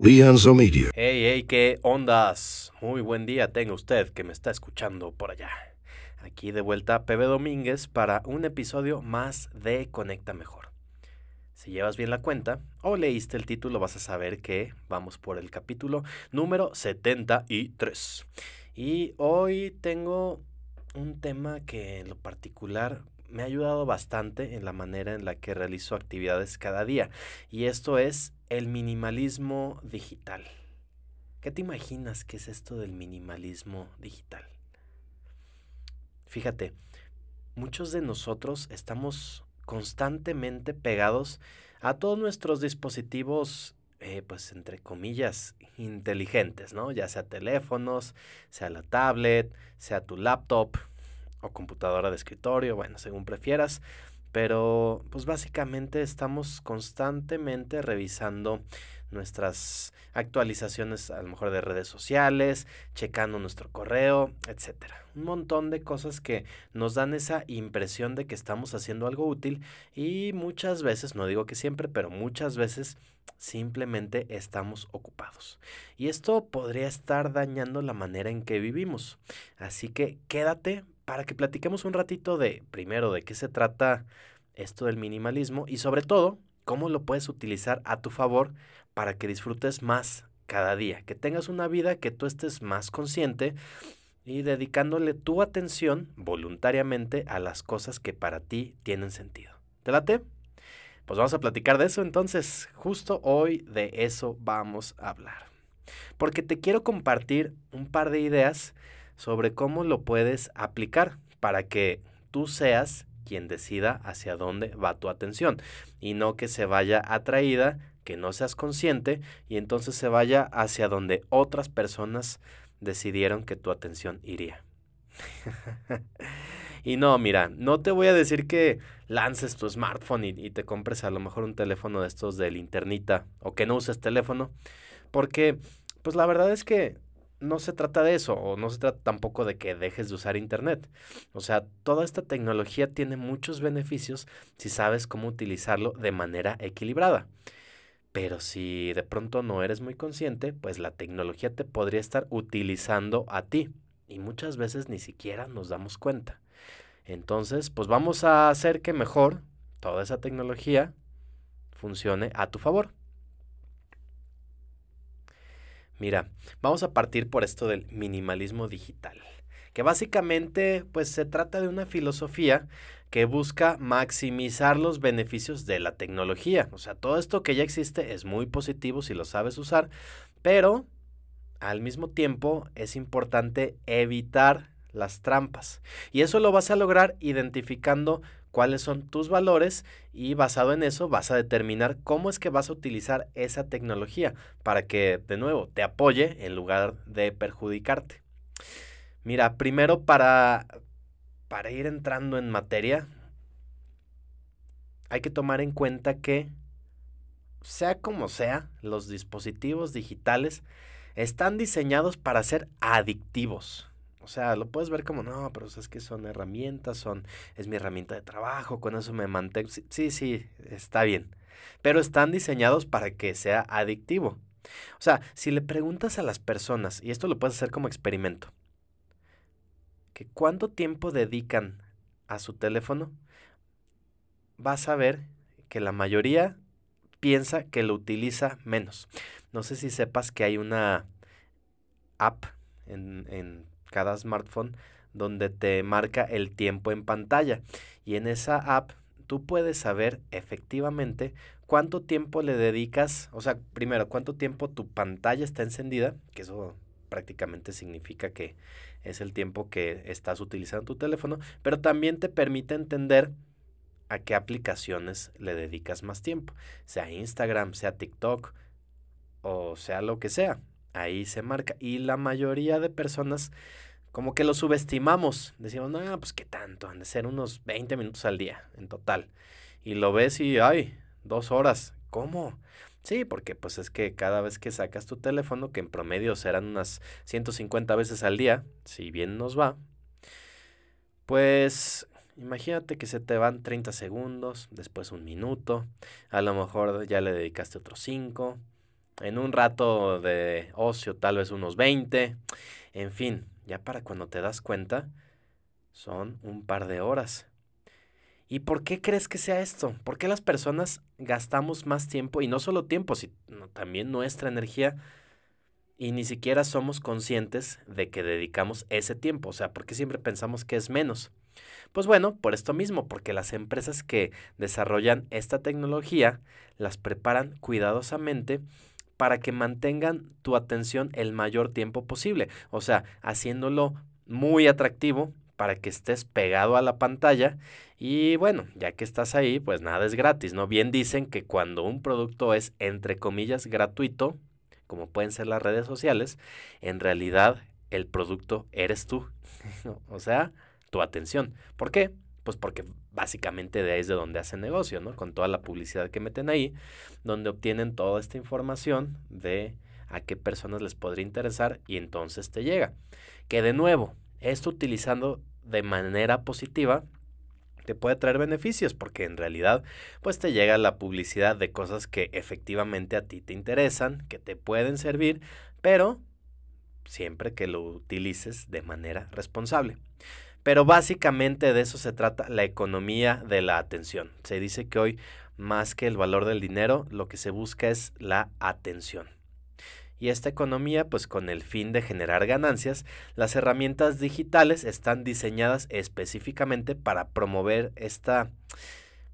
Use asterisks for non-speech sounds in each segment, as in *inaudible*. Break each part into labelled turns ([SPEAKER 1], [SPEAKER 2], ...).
[SPEAKER 1] Media.
[SPEAKER 2] Hey, hey, qué ondas. Muy buen día tenga usted que me está escuchando por allá. Aquí de vuelta Pepe Domínguez para un episodio más de Conecta Mejor. Si llevas bien la cuenta o leíste el título vas a saber que vamos por el capítulo número 73. Y hoy tengo un tema que en lo particular me ha ayudado bastante en la manera en la que realizo actividades cada día. Y esto es el minimalismo digital. ¿Qué te imaginas que es esto del minimalismo digital? Fíjate, muchos de nosotros estamos constantemente pegados a todos nuestros dispositivos, eh, pues entre comillas, inteligentes, ¿no? Ya sea teléfonos, sea la tablet, sea tu laptop o computadora de escritorio, bueno, según prefieras. Pero pues básicamente estamos constantemente revisando nuestras actualizaciones a lo mejor de redes sociales, checando nuestro correo, etcétera. Un montón de cosas que nos dan esa impresión de que estamos haciendo algo útil y muchas veces, no digo que siempre, pero muchas veces simplemente estamos ocupados. Y esto podría estar dañando la manera en que vivimos. Así que quédate para que platiquemos un ratito de, primero, de qué se trata esto del minimalismo y sobre todo, cómo lo puedes utilizar a tu favor para que disfrutes más cada día, que tengas una vida que tú estés más consciente y dedicándole tu atención voluntariamente a las cosas que para ti tienen sentido. ¿Te late? Pues vamos a platicar de eso entonces. Justo hoy de eso vamos a hablar. Porque te quiero compartir un par de ideas sobre cómo lo puedes aplicar para que tú seas quien decida hacia dónde va tu atención y no que se vaya atraída, que no seas consciente y entonces se vaya hacia donde otras personas decidieron que tu atención iría. *laughs* y no, mira, no te voy a decir que lances tu smartphone y, te compres a lo mejor un teléfono de estos del internita o que no uses teléfono, porque pues la verdad es que no se trata de eso, o no se trata tampoco de que dejes de usar Internet. O sea, toda esta tecnología tiene muchos beneficios si sabes cómo utilizarlo de manera equilibrada. Pero si de pronto no eres muy consciente, pues la tecnología te podría estar utilizando a ti. Y muchas veces ni siquiera nos damos cuenta. Entonces, pues vamos a hacer que mejor toda esa tecnología funcione a tu favor. Mira, vamos a partir por esto del minimalismo digital, que básicamente pues se trata de una filosofía que busca maximizar los beneficios de la tecnología. O sea, todo esto que ya existe es muy positivo si lo sabes usar, pero al mismo tiempo es importante evitar las trampas. Y eso lo vas a lograr identificando cuáles son tus valores y basado en eso vas a determinar cómo es que vas a utilizar esa tecnología para que, de nuevo, te apoye en lugar de perjudicarte. Mira, primero para, para ir entrando en materia, hay que tomar en cuenta que, sea como sea, los dispositivos digitales están diseñados para ser adictivos. O sea, lo puedes ver como, no, pero es que son herramientas, son, es mi herramienta de trabajo, con eso me mantengo. Sí, sí, está bien. Pero están diseñados para que sea adictivo. O sea, si le preguntas a las personas, y esto lo puedes hacer como experimento, que cuánto tiempo dedican a su teléfono, vas a ver que la mayoría piensa que lo utiliza menos. No sé si sepas que hay una app en, en cada smartphone donde te marca el tiempo en pantalla. Y en esa app tú puedes saber efectivamente cuánto tiempo le dedicas, o sea, primero, cuánto tiempo tu pantalla está encendida, que eso prácticamente significa que es el tiempo que estás utilizando tu teléfono, pero también te permite entender a qué aplicaciones le dedicas más tiempo, sea Instagram, sea TikTok o sea lo que sea ahí se marca. Y la mayoría de personas como que lo subestimamos. Decimos, no, pues qué tanto, han de ser unos 20 minutos al día en total. Y lo ves y, ay, dos horas. ¿Cómo? Sí, porque pues es que cada vez que sacas tu teléfono, que en promedio serán unas 150 veces al día, si bien nos va, pues imagínate que se te van 30 segundos, después un minuto, a lo mejor ya le dedicaste otros 5, En un rato de ocio, tal vez unos 20. En fin, ya para cuando te das cuenta, son un par de horas. ¿Y por qué crees que sea esto? ¿Por qué las personas gastamos más tiempo, y no solo tiempo, sino también nuestra energía, y ni siquiera somos conscientes de que dedicamos ese tiempo? O sea, ¿por qué siempre pensamos que es menos? Pues bueno, por esto mismo, porque las empresas que desarrollan esta tecnología las preparan cuidadosamente para que mantengan tu atención el mayor tiempo posible, o sea, haciéndolo muy atractivo para que estés pegado a la pantalla y bueno, ya que estás ahí, pues nada es gratis, ¿no? Bien dicen que cuando un producto es entre comillas gratuito, como pueden ser las redes sociales, en realidad el producto eres tú, *laughs* o sea, tu atención. ¿Por qué? Pues porque básicamente de ahí es de donde hacen negocio, ¿no? Con toda la publicidad que meten ahí, donde obtienen toda esta información de a qué personas les podría interesar y entonces te llega. Que de nuevo, esto utilizando de manera positiva te puede traer beneficios porque en realidad pues te llega la publicidad de cosas que efectivamente a ti te interesan, que te pueden servir, pero siempre que lo utilices de manera responsable. Pero básicamente de eso se trata la economía de la atención. Se dice que hoy más que el valor del dinero, lo que se busca es la atención y esta economía, pues con el fin de generar ganancias, las herramientas digitales están diseñadas específicamente para promover esta,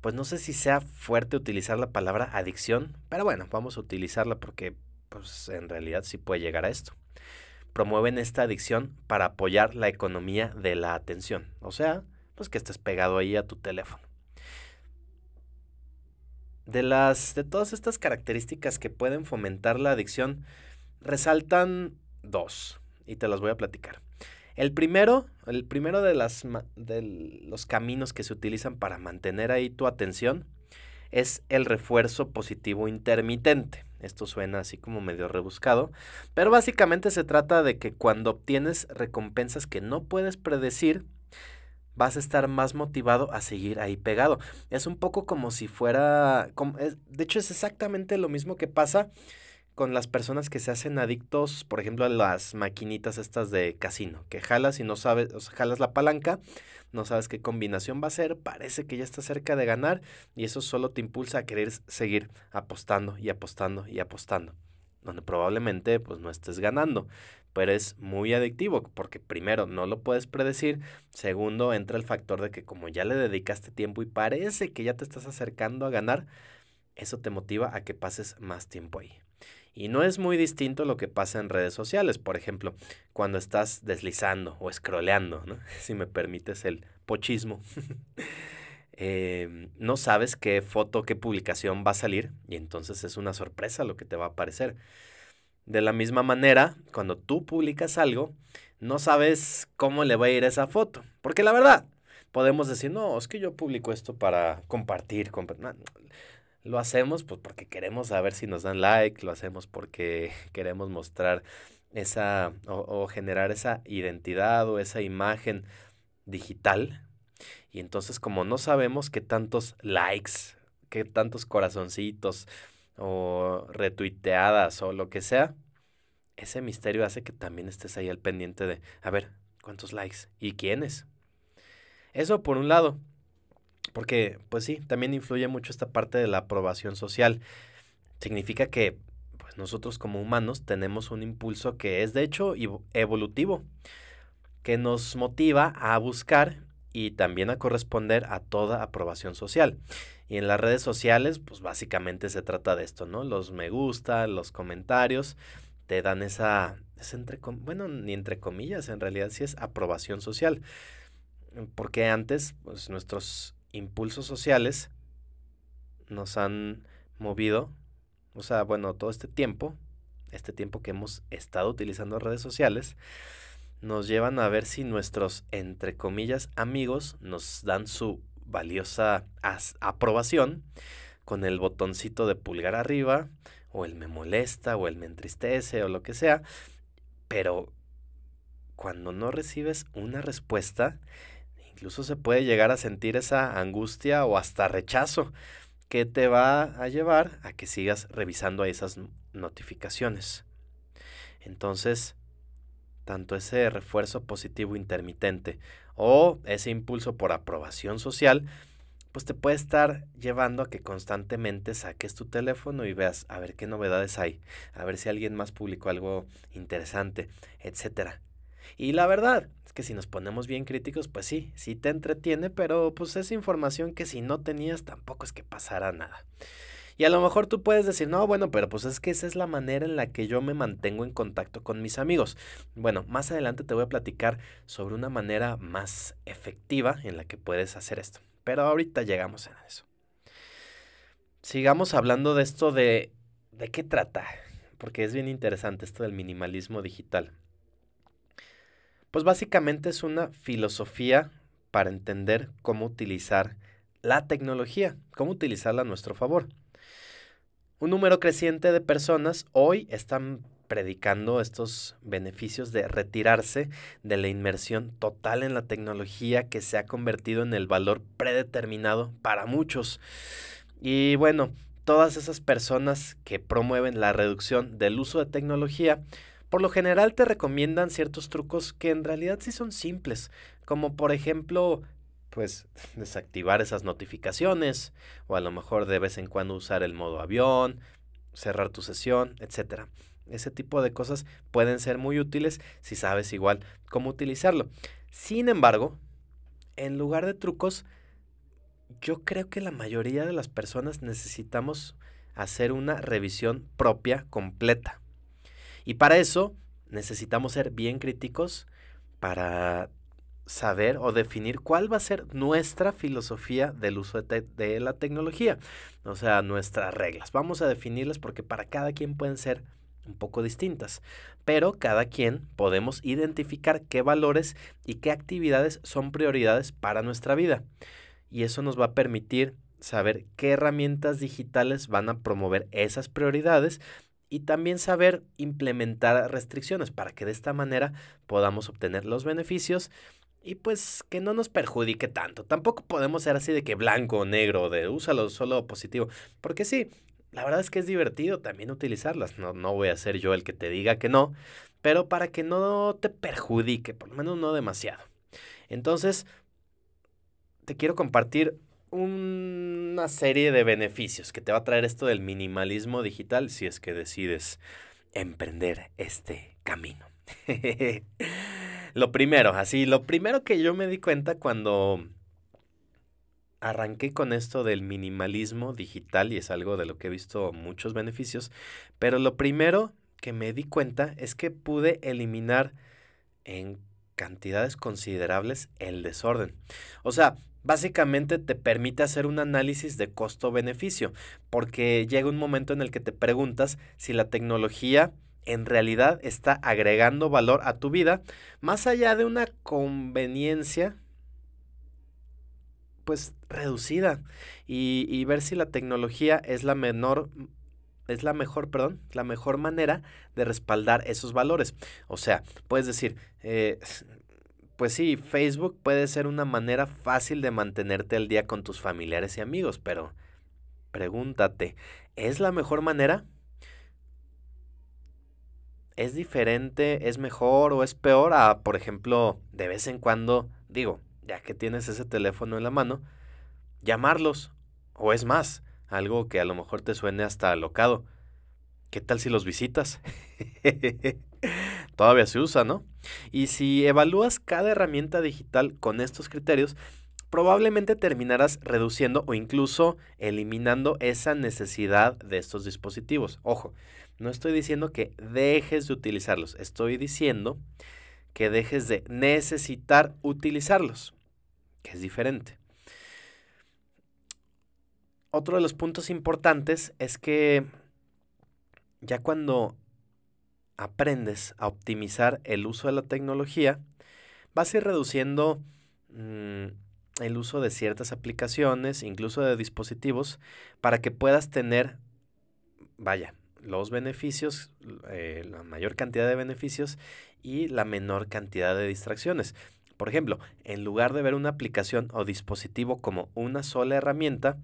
[SPEAKER 2] pues no sé si sea fuerte utilizar la palabra adicción, pero bueno, vamos a utilizarla porque pues en realidad sí puede llegar a esto. Promueven esta adicción para apoyar la economía de la atención, o sea, pues que estés pegado ahí a tu teléfono. De las de todas estas características que pueden fomentar la adicción, resaltan dos y te las voy a platicar. El primero, el primero de, las, de los caminos que se utilizan para mantener ahí tu atención es el refuerzo positivo intermitente. Esto suena así como medio rebuscado, pero básicamente se trata de que cuando obtienes recompensas que no puedes predecir, vas a estar más motivado a seguir ahí pegado. Es un poco como si fuera, de hecho es exactamente lo mismo que pasa con las personas que se hacen adictos, por ejemplo, a las maquinitas estas de casino, que jalas y no sabes, o sea, jalas la palanca, no sabes qué combinación va a ser, parece que ya está cerca de ganar y eso solo te impulsa a querer seguir apostando y apostando y apostando, donde probablemente pues no estés ganando, pero es muy adictivo porque primero no lo puedes predecir, segundo entra el factor de que como ya le dedicaste tiempo y parece que ya te estás acercando a ganar, eso te motiva a que pases más tiempo ahí. Y no es muy distinto lo que pasa en redes sociales, por ejemplo, cuando estás deslizando o scrolleando, ¿no? *laughs* si me permites el pochismo. *laughs* Em, no sabes qué foto, qué publicación va a salir y entonces es una sorpresa lo que te va a aparecer. De la misma manera, cuando tú publicas algo, no sabes cómo le va a ir esa foto. Porque la verdad, podemos decir, no, es que yo publico esto para compartir. Lo hacemos pues porque queremos saber si nos dan like, lo hacemos porque *laughs* queremos mostrar esa o, generar esa identidad o esa imagen digital. Y entonces como no sabemos qué tantos likes, qué tantos corazoncitos o retuiteadas o lo que sea, ese misterio hace que también estés ahí al pendiente de, a ver, ¿cuántos likes? ¿Y quiénes? Eso por un lado. Porque, pues sí, también influye mucho esta parte de la aprobación social. Significa que pues nosotros como humanos tenemos un impulso que es de hecho evolutivo, que nos motiva a buscar y también a corresponder a toda aprobación social. Y en las redes sociales, pues básicamente se trata de esto, ¿no? Los me gusta, los comentarios, te dan esa, entre, bueno, ni entre comillas, en realidad sí es aprobación social. Porque antes, pues nuestros impulsos sociales nos han movido, o sea, bueno, todo este tiempo, este tiempo que hemos estado utilizando redes sociales, nos llevan a ver si nuestros, entre comillas, amigos nos dan su valiosa aprobación con el botoncito de pulgar arriba, o el me molesta, o el me entristece, o lo que sea, pero cuando no recibes una respuesta, Incluso se puede llegar a sentir esa angustia o hasta rechazo, que te va a llevar a que sigas revisando esas notificaciones. Entonces, tanto ese refuerzo positivo intermitente o ese impulso por aprobación social, pues te puede estar llevando a que constantemente saques tu teléfono y veas a ver qué novedades hay, a ver si alguien más publicó algo interesante, etcétera. Y la verdad es que si nos ponemos bien críticos, pues sí, sí te entretiene, pero pues es información que si no tenías tampoco es que pasara nada. Y a lo mejor tú puedes decir, no, bueno, pero pues es que esa es la manera en la que yo me mantengo en contacto con mis amigos. Bueno, más adelante te voy a platicar sobre una manera más efectiva en la que puedes hacer esto. Pero ahorita llegamos a eso. Sigamos hablando de esto de... ¿De qué trata? Porque es bien interesante esto del minimalismo digital. Pues básicamente es una filosofía para entender cómo utilizar la tecnología, cómo utilizarla a nuestro favor. Un número creciente de personas hoy están predicando estos beneficios de retirarse de la inmersión total en la tecnología que se ha convertido en el valor predeterminado para muchos. Y bueno, todas esas personas que promueven la reducción del uso de tecnología, por lo general te recomiendan ciertos trucos que en realidad sí son simples, como por ejemplo pues *laughs* desactivar esas notificaciones o a lo mejor de vez en cuando usar el modo avión, cerrar tu sesión, etcétera. Ese tipo de cosas pueden ser muy útiles si sabes igual cómo utilizarlo. Sin embargo, en lugar de trucos, yo creo que la mayoría de las personas necesitamos hacer una revisión propia completa. Y para eso necesitamos ser bien críticos para saber o definir cuál va a ser nuestra filosofía del uso de, la tecnología, o sea, nuestras reglas. Vamos a definirlas porque para cada quien pueden ser un poco distintas, pero cada quien podemos identificar qué valores y qué actividades son prioridades para nuestra vida. Y eso nos va a permitir saber qué herramientas digitales van a promover esas prioridades y también saber implementar restricciones para que de esta manera podamos obtener los beneficios y pues que no nos perjudique tanto. Tampoco podemos ser así de que blanco o negro, de úsalo solo positivo, porque sí, la verdad es que es divertido también utilizarlas. No, no voy a ser yo el que te diga que no, pero para que no te perjudique, por lo menos no demasiado. Entonces, te quiero compartir una serie de beneficios que te va a traer esto del minimalismo digital si es que decides emprender este camino. *laughs* Lo primero, así, lo primero que yo me di cuenta cuando arranqué con esto del minimalismo digital, y es algo de lo que he visto muchos beneficios, pero lo primero que me di cuenta es que pude eliminar en cantidades considerables el desorden. O sea, básicamente te permite hacer un análisis de costo-beneficio, porque llega un momento en el que te preguntas si la tecnología en realidad está agregando valor a tu vida, más allá de una conveniencia, pues reducida, y, ver si la tecnología es la menor es la mejor, perdón, la mejor manera de respaldar esos valores. O sea, puedes decir, eh, pues sí, Facebook puede ser una manera fácil de mantenerte al día con tus familiares y amigos, pero pregúntate, ¿es la mejor manera? es diferente, es mejor o es peor a, por ejemplo, de vez en cuando, digo, ya que tienes ese teléfono en la mano, llamarlos. O es más, algo que a lo mejor te suene hasta alocado. ¿Qué tal si los visitas? *laughs* Todavía se usa, ¿no? Y si evalúas cada herramienta digital con estos criterios, probablemente terminarás reduciendo o incluso eliminando esa necesidad de estos dispositivos. Ojo, no estoy diciendo que dejes de utilizarlos, estoy diciendo que dejes de necesitar utilizarlos, que es diferente. Otro de los puntos importantes es que ya cuando aprendes a optimizar el uso de la tecnología, vas a ir reduciendo mm, el uso de ciertas aplicaciones, incluso de dispositivos, para que puedas tener, vaya, los beneficios, eh, la mayor cantidad de beneficios y la menor cantidad de distracciones. Por ejemplo, en lugar de ver una aplicación o dispositivo como una sola herramienta,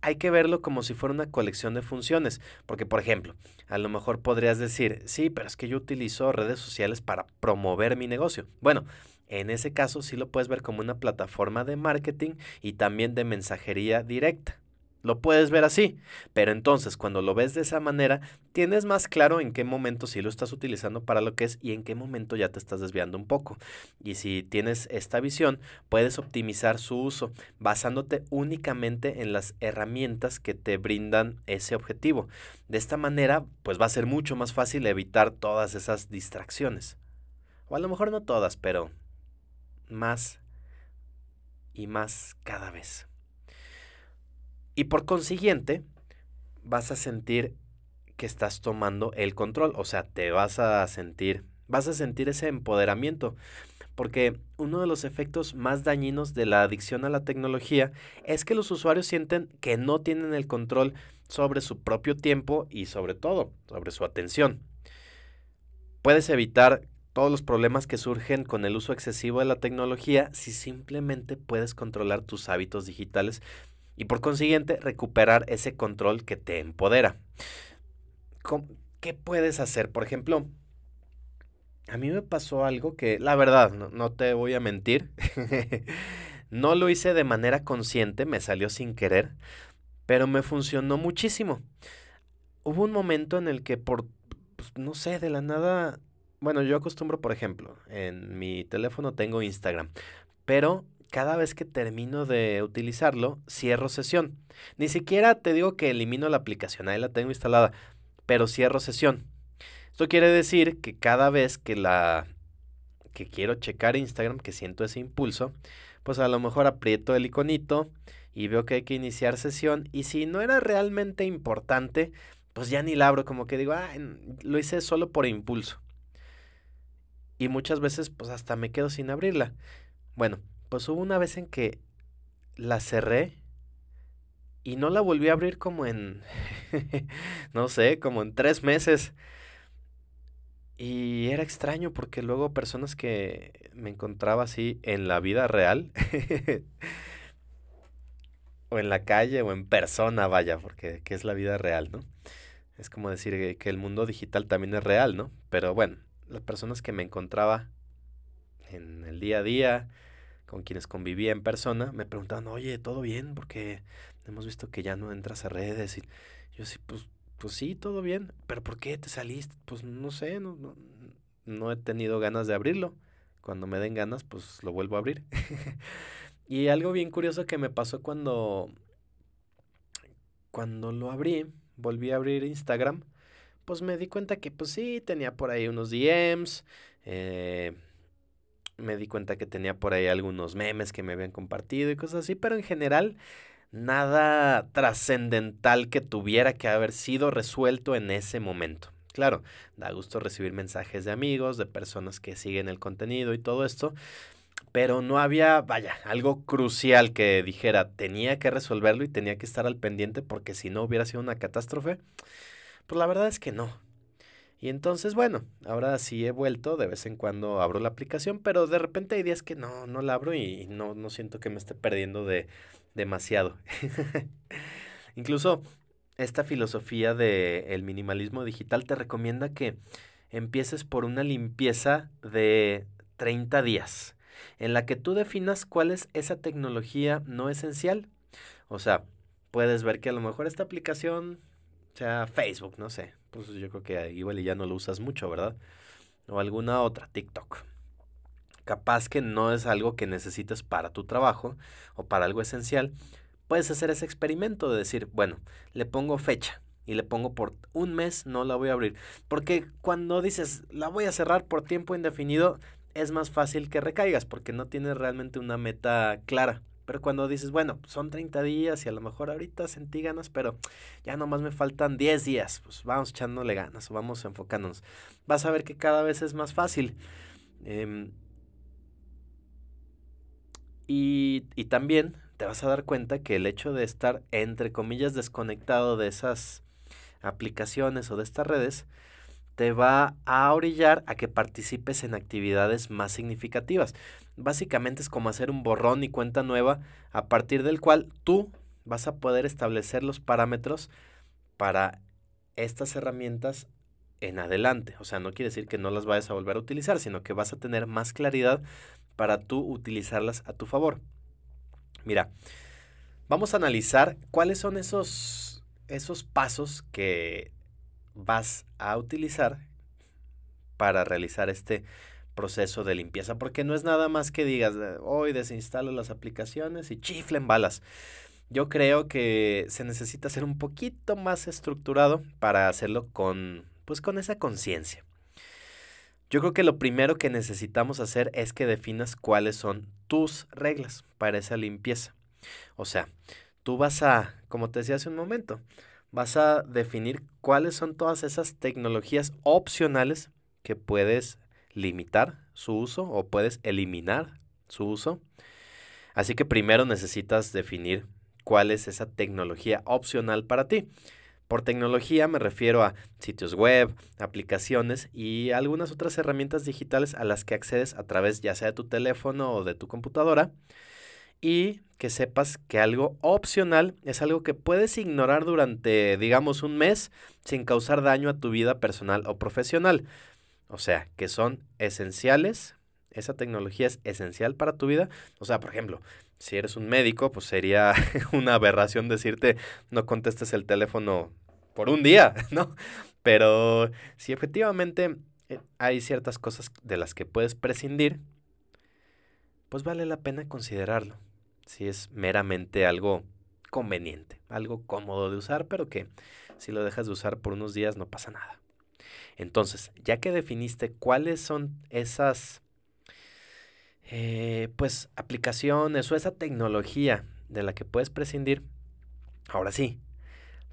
[SPEAKER 2] hay que verlo como si fuera una colección de funciones, porque por ejemplo, a lo mejor podrías decir, sí, pero es que yo utilizo redes sociales para promover mi negocio. Bueno, en ese caso sí lo puedes ver como una plataforma de marketing y también de mensajería directa. Lo puedes ver así, pero entonces cuando lo ves de esa manera, tienes más claro en qué momento sí lo estás utilizando para lo que es y en qué momento ya te estás desviando un poco. Y si tienes esta visión, puedes optimizar su uso basándote únicamente en las herramientas que te brindan ese objetivo. De esta manera, pues va a ser mucho más fácil evitar todas esas distracciones. O a lo mejor no todas, pero más y más cada vez. Y por consiguiente, vas a sentir que estás tomando el control, o sea, te vas a sentir, vas a sentir ese empoderamiento, porque uno de los efectos más dañinos de la adicción a la tecnología es que los usuarios sienten que no tienen el control sobre su propio tiempo y sobre todo sobre su atención. Puedes evitar todos los problemas que surgen con el uso excesivo de la tecnología si simplemente puedes controlar tus hábitos digitales y por consiguiente recuperar ese control que te empodera. ¿Qué puedes hacer? Por ejemplo, a mí me pasó algo que, la verdad, no, te voy a mentir, *laughs* no lo hice de manera consciente, me salió sin querer, pero me funcionó muchísimo. Hubo un momento en el que por, pues, no sé, de la nada, bueno, yo acostumbro, por ejemplo, en mi teléfono tengo Instagram, pero cada vez que termino de utilizarlo, cierro sesión. Ni siquiera te digo que elimino la aplicación, ahí la tengo instalada, pero cierro sesión. Esto quiere decir que cada vez que la que quiero checar Instagram, que siento ese impulso, pues a lo mejor aprieto el iconito y veo que hay que iniciar sesión y si no era realmente importante, pues ya ni la abro, como que digo, ah, lo hice solo por impulso. Y muchas veces pues hasta me quedo sin abrirla. Bueno, pues hubo una vez en que la cerré y no la volví a abrir como en, *laughs* no sé, como en tres meses. Y era extraño porque luego personas que me encontraba así en la vida real, *laughs* o en la calle, o en persona, vaya, porque ¿qué es la vida real, no? Es como decir que el mundo digital también es real, ¿no? Pero bueno, las personas que me encontraba en el día a día, con quienes convivía en persona, me preguntaban, oye, ¿todo bien? Porque hemos visto que ya no entras a redes. Y yo sí, pues, pues sí, todo bien. ¿Pero por qué te saliste? Pues no sé, no, no, no he tenido ganas de abrirlo. Cuando me den ganas, pues lo vuelvo a abrir. *laughs* y algo bien curioso que me pasó cuando, cuando lo abrí, volví a abrir Instagram, pues me di cuenta que pues sí, tenía por ahí unos DMs, eh, me di cuenta que tenía por ahí algunos memes que me habían compartido y cosas así, pero en general nada trascendental que tuviera que haber sido resuelto en ese momento. Claro, da gusto recibir mensajes de amigos, de personas que siguen el contenido y todo esto, pero no había, vaya, algo crucial que dijera, tenía que resolverlo y tenía que estar al pendiente porque si no hubiera sido una catástrofe. Pues la verdad es que no, y entonces, bueno, ahora sí he vuelto, de vez en cuando abro la aplicación, pero de repente hay días que no, no la abro y no, no siento que me esté perdiendo de demasiado. *laughs* Incluso esta filosofía del minimalismo digital te recomienda que empieces por una limpieza de 30 días, en la que tú definas cuál es esa tecnología no esencial. O sea, puedes ver que a lo mejor esta aplicación sea Facebook, no sé, pues yo creo que igual ya no lo usas mucho, ¿verdad? O alguna otra, TikTok. Capaz que no es algo que necesites para tu trabajo o para algo esencial. Puedes hacer ese experimento de decir, bueno, le pongo fecha y le pongo por un mes, no la voy a abrir. Porque cuando dices, la voy a cerrar por tiempo indefinido, es más fácil que recaigas porque no tienes realmente una meta clara. Pero cuando dices, bueno, son 30 días y a lo mejor ahorita sentí ganas, pero ya nomás me faltan 10 días, pues vamos echándole ganas, vamos enfocándonos. Vas a ver que cada vez es más fácil. Em, y, y también te vas a dar cuenta que el hecho de estar, entre comillas, desconectado de esas aplicaciones o de estas redes, te va a orillar a que participes en actividades más significativas. Básicamente es como hacer un borrón y cuenta nueva a partir del cual tú vas a poder establecer los parámetros para estas herramientas en adelante. O sea, no quiere decir que no las vayas a volver a utilizar, sino que vas a tener más claridad para tú utilizarlas a tu favor. Mira, vamos a analizar cuáles son esos, esos pasos que vas a utilizar para realizar este proceso de limpieza, porque no es nada más que digas, hoy desinstalo las aplicaciones y chiflen balas. Yo creo que se necesita ser un poquito más estructurado para hacerlo con, pues con esa conciencia. Yo creo que lo primero que necesitamos hacer es que definas cuáles son tus reglas para esa limpieza. O sea, tú vas a, como te decía hace un momento, vas a definir cuáles son todas esas tecnologías opcionales que puedes limitar su uso o puedes eliminar su uso. Así que primero necesitas definir cuál es esa tecnología opcional para ti. Por tecnología me refiero a sitios web, aplicaciones y algunas otras herramientas digitales a las que accedes a través ya sea de tu teléfono o de tu computadora. Y que sepas que algo opcional es algo que puedes ignorar durante, digamos, un mes sin causar daño a tu vida personal o profesional. O sea, que son esenciales, esa tecnología es esencial para tu vida. O sea, por ejemplo, si eres un médico, pues sería *laughs* una aberración decirte no contestes el teléfono por un día, *laughs* ¿no? Pero si efectivamente eh, hay ciertas cosas de las que puedes prescindir, pues vale la pena considerarlo. Si es meramente algo conveniente, algo cómodo de usar, pero que si lo dejas de usar por unos días no pasa nada. Entonces, ya que definiste cuáles son esas, eh, pues, aplicaciones o esa tecnología de la que puedes prescindir, ahora sí,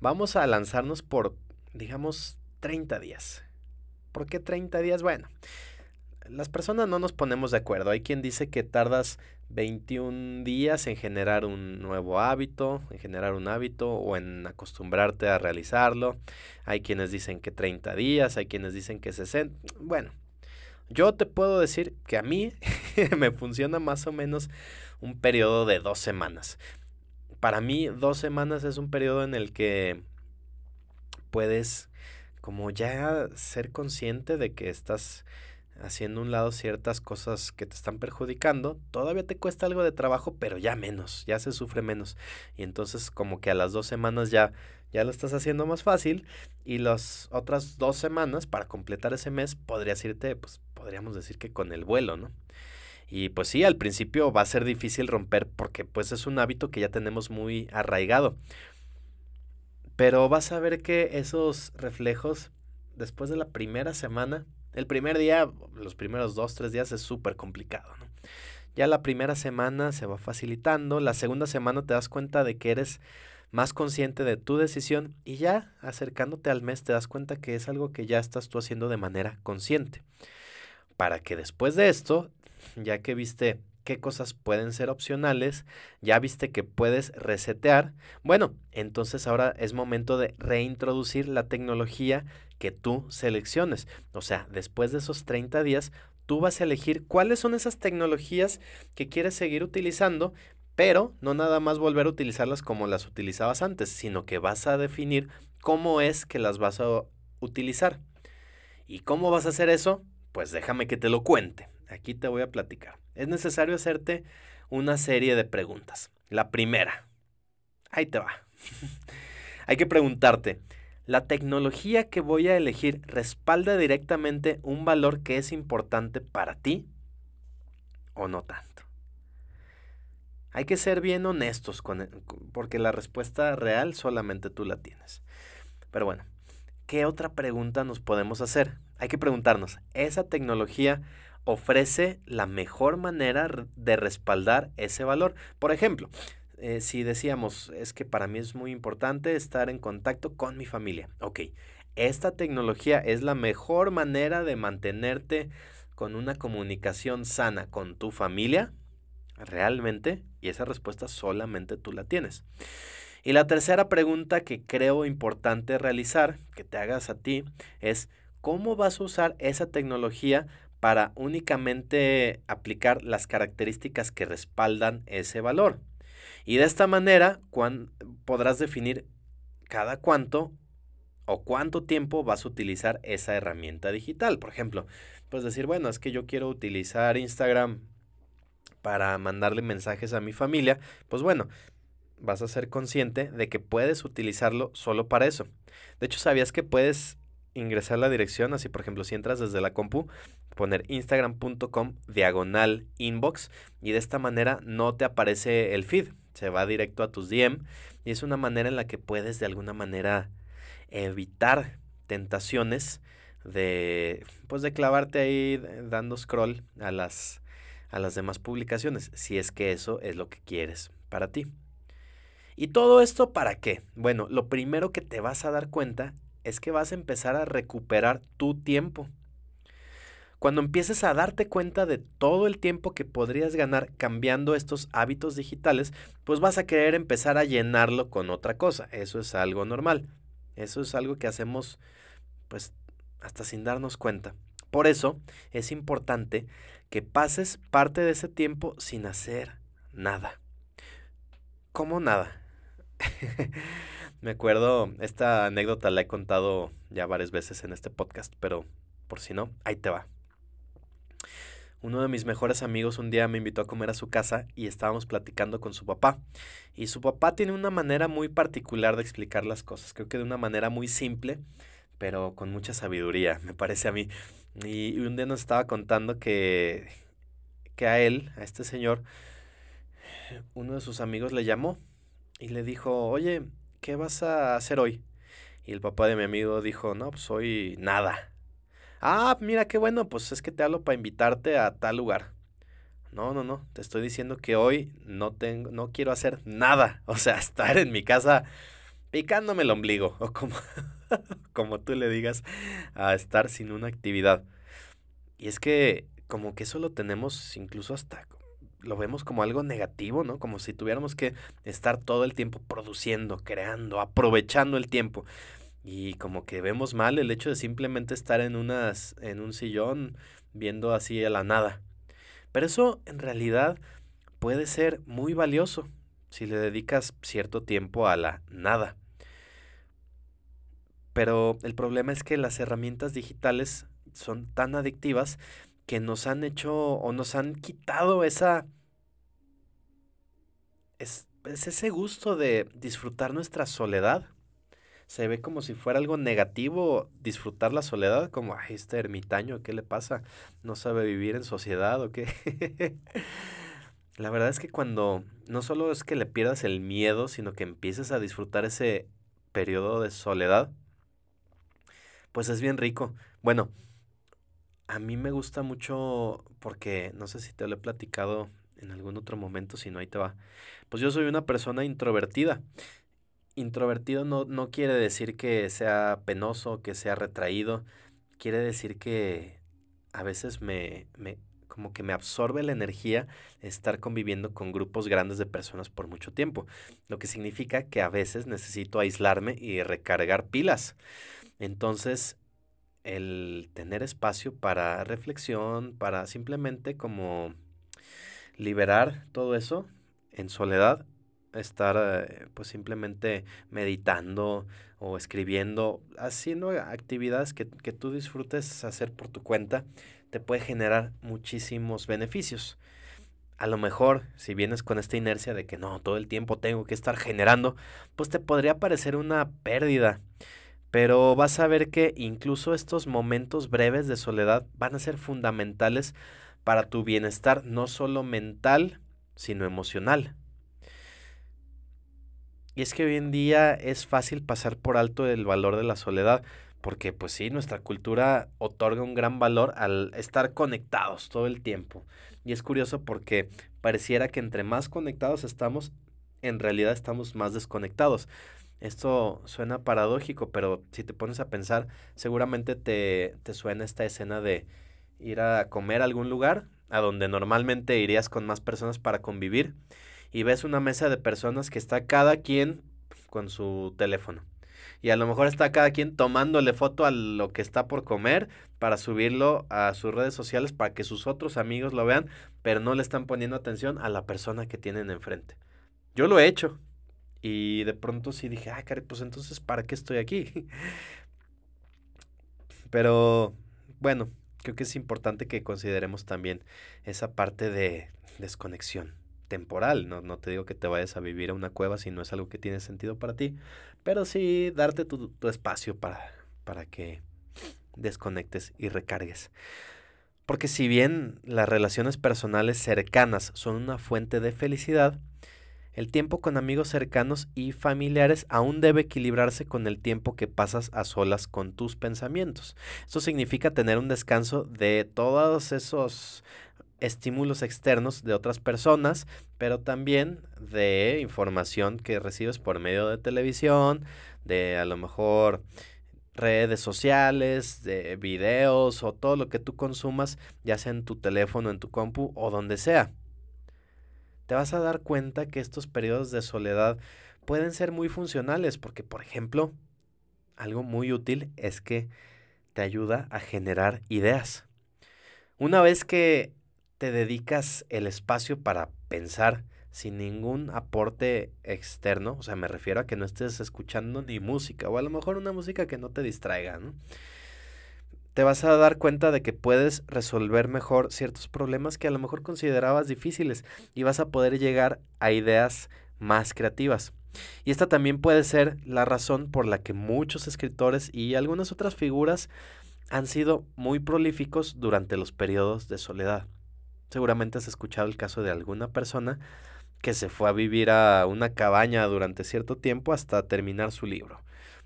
[SPEAKER 2] vamos a lanzarnos por, digamos, 30 días. ¿Por qué 30 días? Bueno, las personas no nos ponemos de acuerdo. Hay quien dice que tardas 21 días en generar un nuevo hábito, en generar un hábito o en acostumbrarte a realizarlo. Hay quienes dicen que 30 días, hay quienes dicen que 60. Bueno, yo te puedo decir que a mí *laughs* me funciona más o menos un periodo de dos semanas. Para mí dos semanas es un periodo en el que puedes como ya ser consciente de que estás haciendo un lado ciertas cosas que te están perjudicando, todavía te cuesta algo de trabajo, pero ya menos, ya se sufre menos. Y entonces como que a las dos semanas ya, ya lo estás haciendo más fácil y las otras dos semanas para completar ese mes podrías irte, pues podríamos decir que con el vuelo, ¿no? Y pues sí, al principio va a ser difícil romper porque pues es un hábito que ya tenemos muy arraigado. Pero vas a ver que esos reflejos después de la primera semana el primer día, los primeros dos, tres días es súper complicado. Ya la primera semana se va facilitando, la segunda semana te das cuenta de que eres más consciente de tu decisión y ya acercándote al mes te das cuenta que es algo que ya estás tú haciendo de manera consciente. Para que después de esto, ya que viste qué cosas pueden ser opcionales, ya viste que puedes resetear, bueno, entonces ahora es momento de reintroducir la tecnología que tú selecciones. O sea, después de esos 30 días, tú vas a elegir cuáles son esas tecnologías que quieres seguir utilizando, pero no nada más volver a utilizarlas como las utilizabas antes, sino que vas a definir cómo es que las vas a utilizar. ¿Y cómo vas a hacer eso? Pues déjame que te lo cuente. Aquí te voy a platicar. Es necesario hacerte una serie de preguntas. La primera. Ahí te va. *laughs* Hay que preguntarte, ¿la tecnología que voy a elegir respalda directamente un valor que es importante para ti o no tanto? Hay que ser bien honestos e, porque la respuesta real solamente tú la tienes. Pero bueno, ¿qué otra pregunta nos podemos hacer? Hay que preguntarnos, ¿esa tecnología ofrece la mejor manera de respaldar ese valor? Por ejemplo, eh, si decíamos, es que para mí es muy importante estar en contacto con mi familia. Ok, esta tecnología es la mejor manera de mantenerte con una comunicación sana con tu familia. ¿Realmente? Y esa respuesta solamente tú la tienes. Y la tercera pregunta que creo importante realizar, que te hagas a ti, es ¿cómo vas a usar esa tecnología para únicamente aplicar las características que respaldan ese valor? Y de esta manera podrás definir cada cuánto o cuánto tiempo vas a utilizar esa herramienta digital. Por ejemplo, pues decir, bueno, es que yo quiero utilizar Instagram para mandarle mensajes a mi familia. Pues bueno, vas a ser consciente de que puedes utilizarlo solo para eso. De hecho, ¿sabías que puedes ingresar la dirección? Así, por ejemplo, si entras desde la compu, poner instagram.com diagonal inbox y de esta manera no te aparece el feed, se va directo a tus DM y es una manera en la que puedes de alguna manera evitar tentaciones de pues de clavarte ahí dando scroll a las a las demás publicaciones, si es que eso es lo que quieres para ti. ¿Y todo esto para qué? Bueno, lo primero que te vas a dar cuenta es que vas a empezar a recuperar tu tiempo. Cuando empieces a darte cuenta de todo el tiempo que podrías ganar cambiando estos hábitos digitales, pues vas a querer empezar a llenarlo con otra cosa. Eso es algo normal. Eso es algo que hacemos pues hasta sin darnos cuenta. Por eso es importante que pases parte de ese tiempo sin hacer nada. ¿Cómo nada? *laughs* Me acuerdo, esta anécdota la he contado ya varias veces en este podcast, pero por si no, ahí te va. Uno de mis mejores amigos un día me invitó a comer a su casa y estábamos platicando con su papá. Y su papá tiene una manera muy particular de explicar las cosas. Creo que de una manera muy simple, pero con mucha sabiduría, me parece a mí. Y un día nos estaba contando que, que a él, a este señor, uno de sus amigos le llamó y le dijo, oye, ¿qué vas a hacer hoy? Y el papá de mi amigo dijo, no, pues hoy nada. Ah, mira qué bueno, pues es que te hablo para invitarte a tal lugar. No, no, no, te estoy diciendo que hoy no tengo, no quiero hacer nada. *laughs* O sea, estar en mi casa picándome el ombligo, o como, *laughs* como tú le digas, a estar sin una actividad. Y es que como que eso lo tenemos incluso hasta lo vemos como algo negativo, ¿no? Como si tuviéramos que estar todo el tiempo produciendo, creando, aprovechando el tiempo. Y como que vemos mal el hecho de simplemente estar en, unas, en un sillón viendo así a la nada. Pero eso en realidad puede ser muy valioso si le dedicas cierto tiempo a la nada. Pero el problema es que las herramientas digitales son tan adictivas que nos han hecho o nos han quitado esa... Es, es ese gusto de disfrutar nuestra soledad se ve como si fuera algo negativo disfrutar la soledad, como, ay, este ermitaño, ¿qué le pasa? ¿No sabe vivir en sociedad o qué? *laughs* la verdad es que cuando no solo es que le pierdas el miedo, sino que empieces a disfrutar ese periodo de soledad, pues es bien rico. Bueno, a mí me gusta mucho porque no sé si te lo he platicado en algún otro momento, si no ahí te va. Pues yo soy una persona introvertida introvertido no, no quiere decir que sea penoso, que sea retraído. Quiere decir que a veces me, me, como que me absorbe la energía estar conviviendo con grupos grandes de personas por mucho tiempo. Lo que significa que a veces necesito aislarme y recargar pilas. Entonces, el tener espacio para reflexión, para simplemente como liberar todo eso en soledad, estar eh, pues simplemente meditando o escribiendo, haciendo actividades que, que tú disfrutes hacer por tu cuenta, te puede generar muchísimos beneficios. A lo mejor, si vienes con esta inercia de que no, todo el tiempo tengo que estar generando, pues te podría parecer una pérdida. Pero vas a ver que incluso estos momentos breves de soledad van a ser fundamentales para tu bienestar, no solo mental, sino emocional. Y es que hoy en día es fácil pasar por alto el valor de la soledad, porque pues sí, nuestra cultura otorga un gran valor al estar conectados todo el tiempo. Y es curioso porque pareciera que entre más conectados estamos, en realidad estamos más desconectados. Esto suena paradójico, pero si te pones a pensar, seguramente te, te suena esta escena de ir a comer a algún lugar, a donde normalmente irías con más personas para convivir y ves una mesa de personas que está cada quien con su teléfono. Y a lo mejor está cada quien tomándole foto a lo que está por comer para subirlo a sus redes sociales para que sus otros amigos lo vean, pero no le están poniendo atención a la persona que tienen enfrente. Yo lo he hecho. Y de pronto sí dije, ah, caray, pues entonces, ¿para qué estoy aquí? *laughs* Pero bueno, creo que es importante que consideremos también esa parte de desconexión temporal. No, no te digo que te vayas a vivir a una cueva si no es algo que tiene sentido para ti, pero sí darte tu, tu espacio para, para que desconectes y recargues. Porque si bien las relaciones personales cercanas son una fuente de felicidad, el tiempo con amigos cercanos y familiares aún debe equilibrarse con el tiempo que pasas a solas con tus pensamientos. Esto significa tener un descanso de todos esos estímulos externos de otras personas, pero también de información que recibes por medio de televisión, de a lo mejor redes sociales, de videos o todo lo que tú consumas, ya sea en tu teléfono, en tu compu o donde sea te vas a dar cuenta que estos periodos de soledad pueden ser muy funcionales porque, por ejemplo, algo muy útil es que te ayuda a generar ideas. Una vez que te dedicas el espacio para pensar sin ningún aporte externo, o sea, me refiero a que no estés escuchando ni música, o a lo mejor una música que no te distraiga, ¿no? te vas a dar cuenta de que puedes resolver mejor ciertos problemas que a lo mejor considerabas difíciles y vas a poder llegar a ideas más creativas. Y esta también puede ser la razón por la que muchos escritores y algunas otras figuras han sido muy prolíficos durante los periodos de soledad. Seguramente has escuchado el caso de alguna persona que se fue a vivir a una cabaña durante cierto tiempo hasta terminar su libro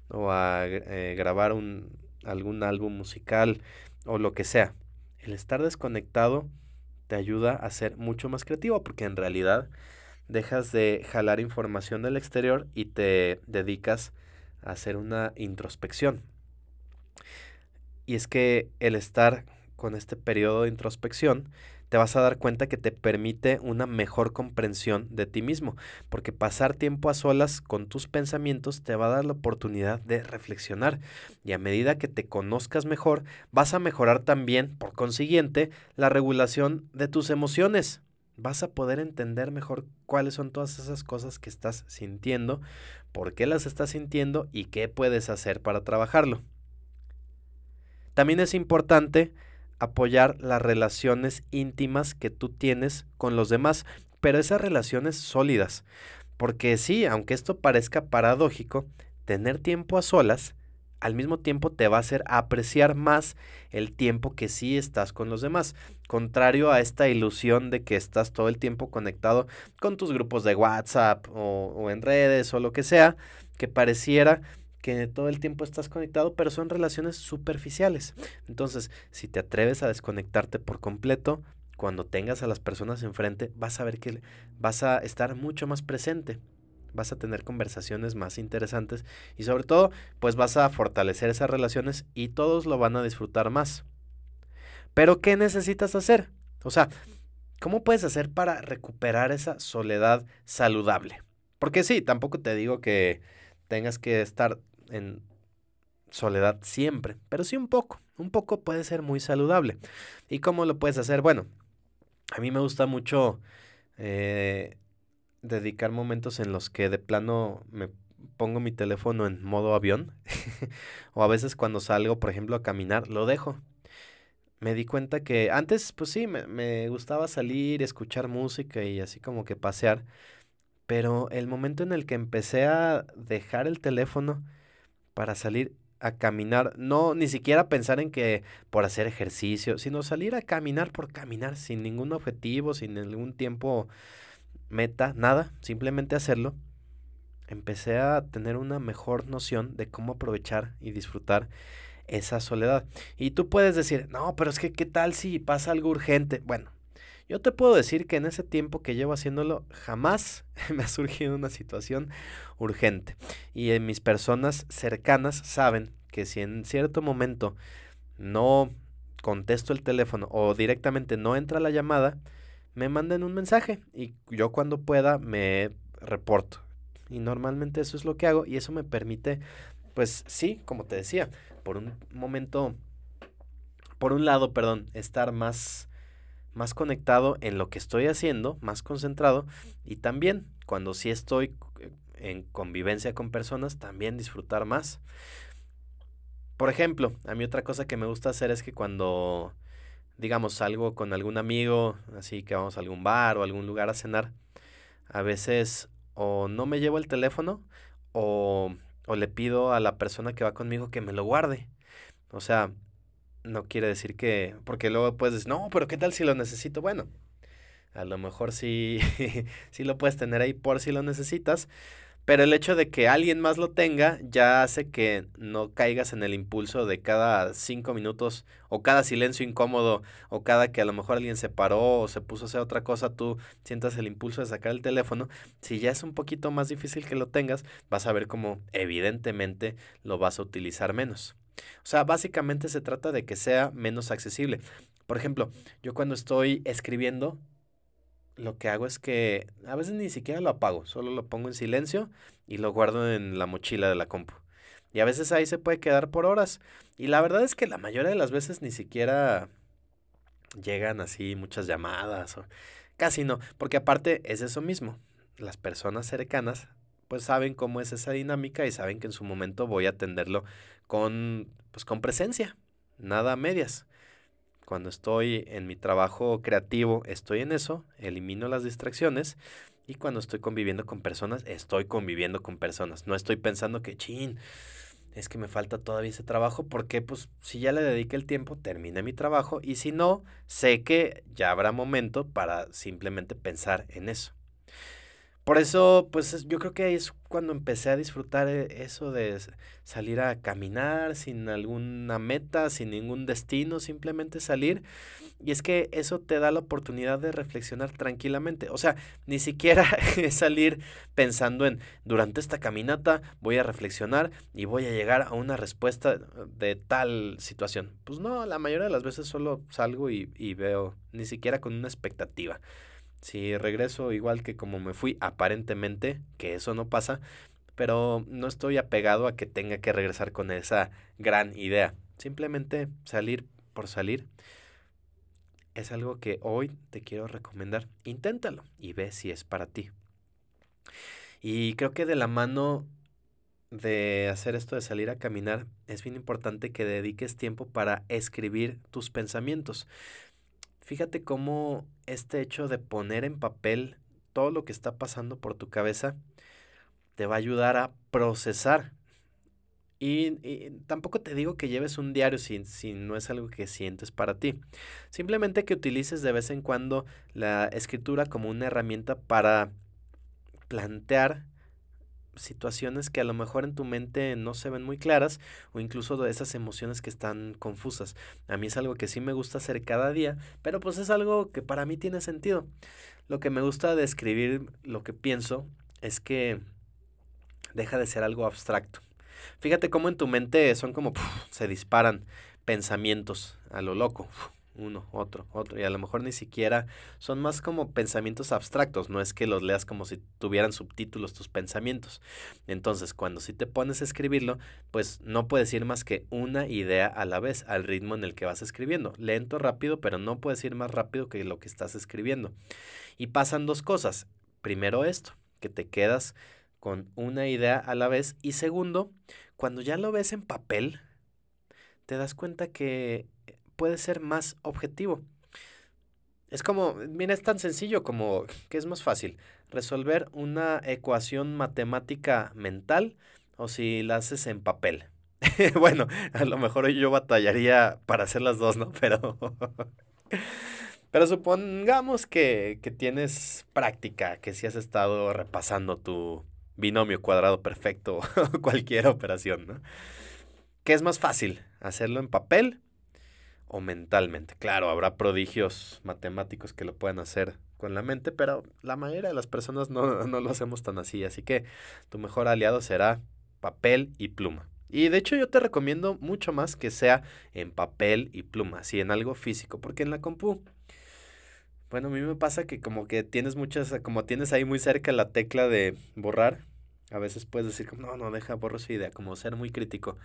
[SPEAKER 2] o a eh, grabar un, algún álbum musical o lo que sea. El estar desconectado te ayuda a ser mucho más creativo porque en realidad dejas de jalar información del exterior y te dedicas a hacer una introspección. Y es que el estar con este periodo de introspección te vas a dar cuenta que te permite una mejor comprensión de ti mismo, porque pasar tiempo a solas con tus pensamientos te va a dar la oportunidad de reflexionar y a medida que te conozcas mejor, vas a mejorar también, por consiguiente, la regulación de tus emociones. Vas a poder entender mejor cuáles son todas esas cosas que estás sintiendo, por qué las estás sintiendo y qué puedes hacer para trabajarlo. También es importante apoyar las relaciones íntimas que tú tienes con los demás, pero esas relaciones sólidas. Porque sí, aunque esto parezca paradójico, tener tiempo a solas al mismo tiempo te va a hacer apreciar más el tiempo que sí estás con los demás. Contrario a esta ilusión de que estás todo el tiempo conectado con tus grupos de WhatsApp o, en redes o lo que sea, que pareciera que todo el tiempo estás conectado, pero son relaciones superficiales. Entonces, si te atreves a desconectarte por completo, cuando tengas a las personas enfrente, vas a ver que vas a estar mucho más presente. Vas a tener conversaciones más interesantes y sobre todo, pues vas a fortalecer esas relaciones y todos lo van a disfrutar más. Pero, ¿qué necesitas hacer? O sea, ¿cómo puedes hacer para recuperar esa soledad saludable? Porque sí, tampoco te digo que tengas que estar en soledad siempre, pero sí un poco. Un poco puede ser muy saludable. ¿Y cómo lo puedes hacer? Bueno, a mí me gusta mucho eh, dedicar momentos en los que de plano me pongo mi teléfono en modo avión. *laughs* o a veces cuando salgo, por ejemplo, a caminar, lo dejo. Me di cuenta que antes, pues sí, me, me gustaba salir, escuchar música y así como que pasear. Pero el momento en el que empecé a dejar el teléfono, para salir a caminar, no ni siquiera pensar en que por hacer ejercicio, sino salir a caminar por caminar sin ningún objetivo, sin ningún tiempo meta, nada, simplemente hacerlo. Empecé a tener una mejor noción de cómo aprovechar y disfrutar esa soledad. Y tú puedes decir, no, pero es que, ¿qué tal si pasa algo urgente? Bueno, yo te puedo decir que en ese tiempo que llevo haciéndolo, jamás *laughs* me ha surgido una situación urgente. Y en mis personas cercanas saben que si en cierto momento no contesto el teléfono o directamente no entra la llamada, me manden un mensaje y yo cuando pueda me reporto. Y normalmente eso es lo que hago y eso me permite, pues sí, como te decía, por un momento, por un lado, perdón, estar más más conectado en lo que estoy haciendo, más concentrado y también cuando sí estoy eh, en convivencia con personas, también disfrutar más. Por ejemplo, a mí otra cosa que me gusta hacer es que cuando, digamos, salgo con algún amigo, así que vamos a algún bar o algún lugar a cenar, a veces o no me llevo el teléfono o, o le pido a la persona que va conmigo que me lo guarde. O sea, no quiere decir que, porque luego puedes decir, no, pero ¿qué tal si lo necesito? Bueno, a lo mejor sí, *laughs* sí lo puedes tener ahí por si lo necesitas, pero el hecho de que alguien más lo tenga ya hace que no caigas en el impulso de cada cinco minutos o cada silencio incómodo o cada que a lo mejor alguien se paró o se puso a hacer otra cosa, tú sientas el impulso de sacar el teléfono. Si ya es un poquito más difícil que lo tengas, vas a ver cómo evidentemente lo vas a utilizar menos. O sea, básicamente se trata de que sea menos accesible. Por ejemplo, yo cuando estoy escribiendo, lo que hago es que a veces ni siquiera lo apago, solo lo pongo en silencio y lo guardo en la mochila de la compu. Y a veces ahí se puede quedar por horas. Y la verdad es que la mayoría de las veces ni siquiera llegan así muchas llamadas o casi no, porque aparte es eso mismo. Las personas cercanas pues saben cómo es esa dinámica y saben que en su momento voy a atenderlo con pues con presencia, nada a medias. Cuando estoy en mi trabajo creativo, estoy en eso, elimino las distracciones. Y cuando estoy conviviendo con personas, estoy conviviendo con personas. No estoy pensando que, chin, es que me falta todavía ese trabajo, porque pues si ya le dediqué el tiempo, termine mi trabajo. Y si no, sé que ya habrá momento para simplemente pensar en eso. Por eso, pues yo creo que es cuando empecé a disfrutar eh, eso de salir a caminar sin alguna meta, sin ningún destino, simplemente salir. Y es que eso te da la oportunidad de reflexionar tranquilamente. O sea, ni siquiera *laughs* salir pensando en, durante esta caminata voy a reflexionar y voy a llegar a una respuesta de tal situación. Pues no, la mayoría de las veces solo salgo y veo, ni siquiera con una expectativa. Si regreso igual que como me fui, aparentemente, que eso no pasa, pero no estoy apegado a que tenga que regresar con esa gran idea. Simplemente salir por salir es algo que hoy te quiero recomendar. Inténtalo y ve si es para ti. Y creo que de la mano de hacer esto de salir a caminar, es bien importante que dediques tiempo para escribir tus pensamientos. Fíjate cómo este hecho de poner en papel todo lo que está pasando por tu cabeza te va a ayudar a procesar. Y, tampoco te digo que lleves un diario si, si no es algo que sientes para ti. Simplemente que utilices de vez en cuando la escritura como una herramienta para plantear situaciones que a lo mejor en tu mente no se ven muy claras o incluso de esas emociones que están confusas. A mí es algo que sí me gusta hacer cada día, pero pues es algo que para mí tiene sentido. Lo que me gusta de escribir lo que pienso es que deja de ser algo abstracto. Fíjate cómo en tu mente son como se disparan pensamientos a lo loco uno, otro, otro, y a lo mejor ni siquiera son más como pensamientos abstractos, no es que los leas como si tuvieran subtítulos tus pensamientos. Entonces, cuando si te pones a escribirlo, pues no puedes ir más que una idea a la vez, al ritmo en el que vas escribiendo. Lento, rápido, pero no puedes ir más rápido que lo que estás escribiendo. Y pasan dos cosas. Primero esto, que te quedas con una idea a la vez. Y segundo, cuando ya lo ves en papel, te das cuenta que puede ser más objetivo. Es como, mira, es tan sencillo como que es más fácil resolver una ecuación matemática mental o si la haces en papel. *laughs* bueno, a lo mejor yo batallaría para hacer las dos, ¿no? Pero, *laughs* pero supongamos que, que tienes práctica, que si has estado repasando tu binomio cuadrado perfecto *laughs* o cualquier operación, ¿no? ¿Qué es más fácil? ¿Hacerlo en papel o mentalmente. Claro, habrá prodigios matemáticos que lo puedan hacer con la mente, pero la mayoría de las personas no, no lo hacemos tan así. Así que tu mejor aliado será papel y pluma. Y de hecho yo te recomiendo mucho más que sea en papel y pluma, así en algo físico, porque en la compu, bueno, a mí me pasa que como que tienes muchas, como tienes ahí muy cerca la tecla de borrar, a veces puedes decir, no, no, deja, borro su idea, como ser muy crítico.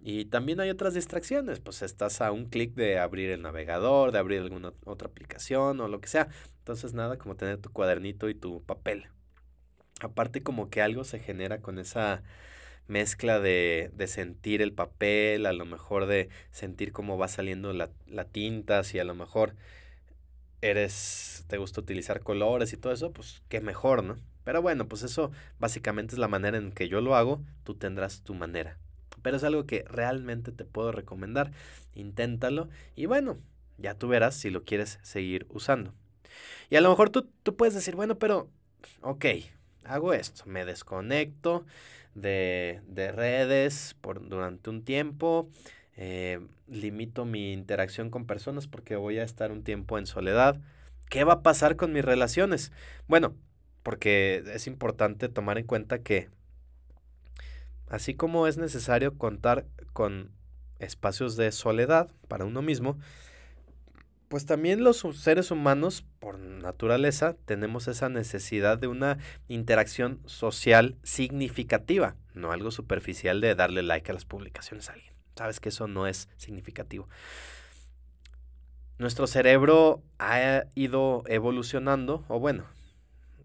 [SPEAKER 2] Y también hay otras distracciones, pues estás a un clic de abrir el navegador, de abrir alguna otra aplicación o lo que sea. Entonces nada como tener tu cuadernito y tu papel. Aparte como que algo se genera con esa mezcla de, de sentir el papel, a lo mejor de sentir cómo va saliendo la, la tinta, si a lo mejor eres, te gusta utilizar colores y todo eso, pues qué mejor, ¿no? Pero bueno, pues eso básicamente es la manera en que yo lo hago, tú tendrás tu manera pero es algo que realmente te puedo recomendar. Inténtalo y bueno, ya tú verás si lo quieres seguir usando. Y a lo mejor tú, tú puedes decir, bueno, pero, ok, hago esto, me desconecto de, de redes por, durante un tiempo, eh, limito mi interacción con personas porque voy a estar un tiempo en soledad. ¿Qué va a pasar con mis relaciones? Bueno, porque es importante tomar en cuenta que Así como es necesario contar con espacios de soledad para uno mismo, pues también los seres humanos, por naturaleza, tenemos esa necesidad de una interacción social significativa, no algo superficial de darle like a las publicaciones a alguien. Sabes que eso no es significativo. Nuestro cerebro ha ido evolucionando, o bueno,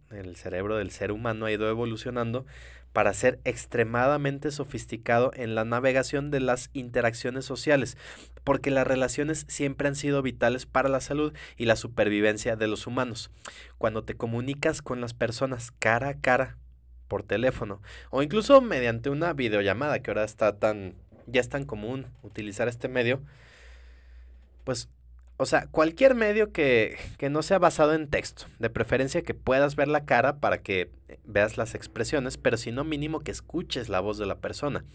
[SPEAKER 2] el cerebro del ser humano ha ido evolucionando para ser extremadamente sofisticado en la navegación de las interacciones sociales, porque las relaciones siempre han sido vitales para la salud y la supervivencia de los humanos. Cuando te comunicas con las personas cara a cara, por teléfono, o incluso mediante una videollamada, que ahora está tan, ya es tan común utilizar este medio, pues o sea, cualquier medio que, que, no sea basado en texto, de preferencia que puedas ver la cara para que veas las expresiones, pero si no mínimo que escuches la voz de la persona.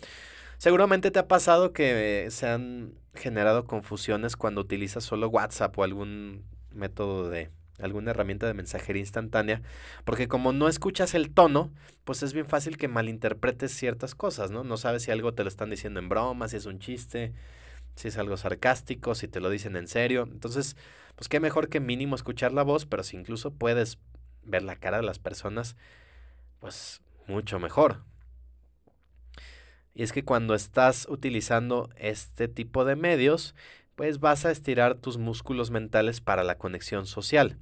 [SPEAKER 2] Seguramente te ha pasado que se han generado confusiones cuando utilizas solo WhatsApp o algún método de alguna herramienta de mensajería instantánea, porque como no escuchas el tono, pues es bien fácil que malinterpretes ciertas cosas, ¿no? No sabes si algo te lo están diciendo en broma, si es un chiste, si es algo sarcástico, si te lo dicen en serio. Entonces, pues qué mejor que mínimo escuchar la voz, pero si incluso puedes ver la cara de las personas, pues mucho mejor. Y es que cuando estás utilizando este tipo de medios, pues vas a estirar tus músculos mentales para la conexión social.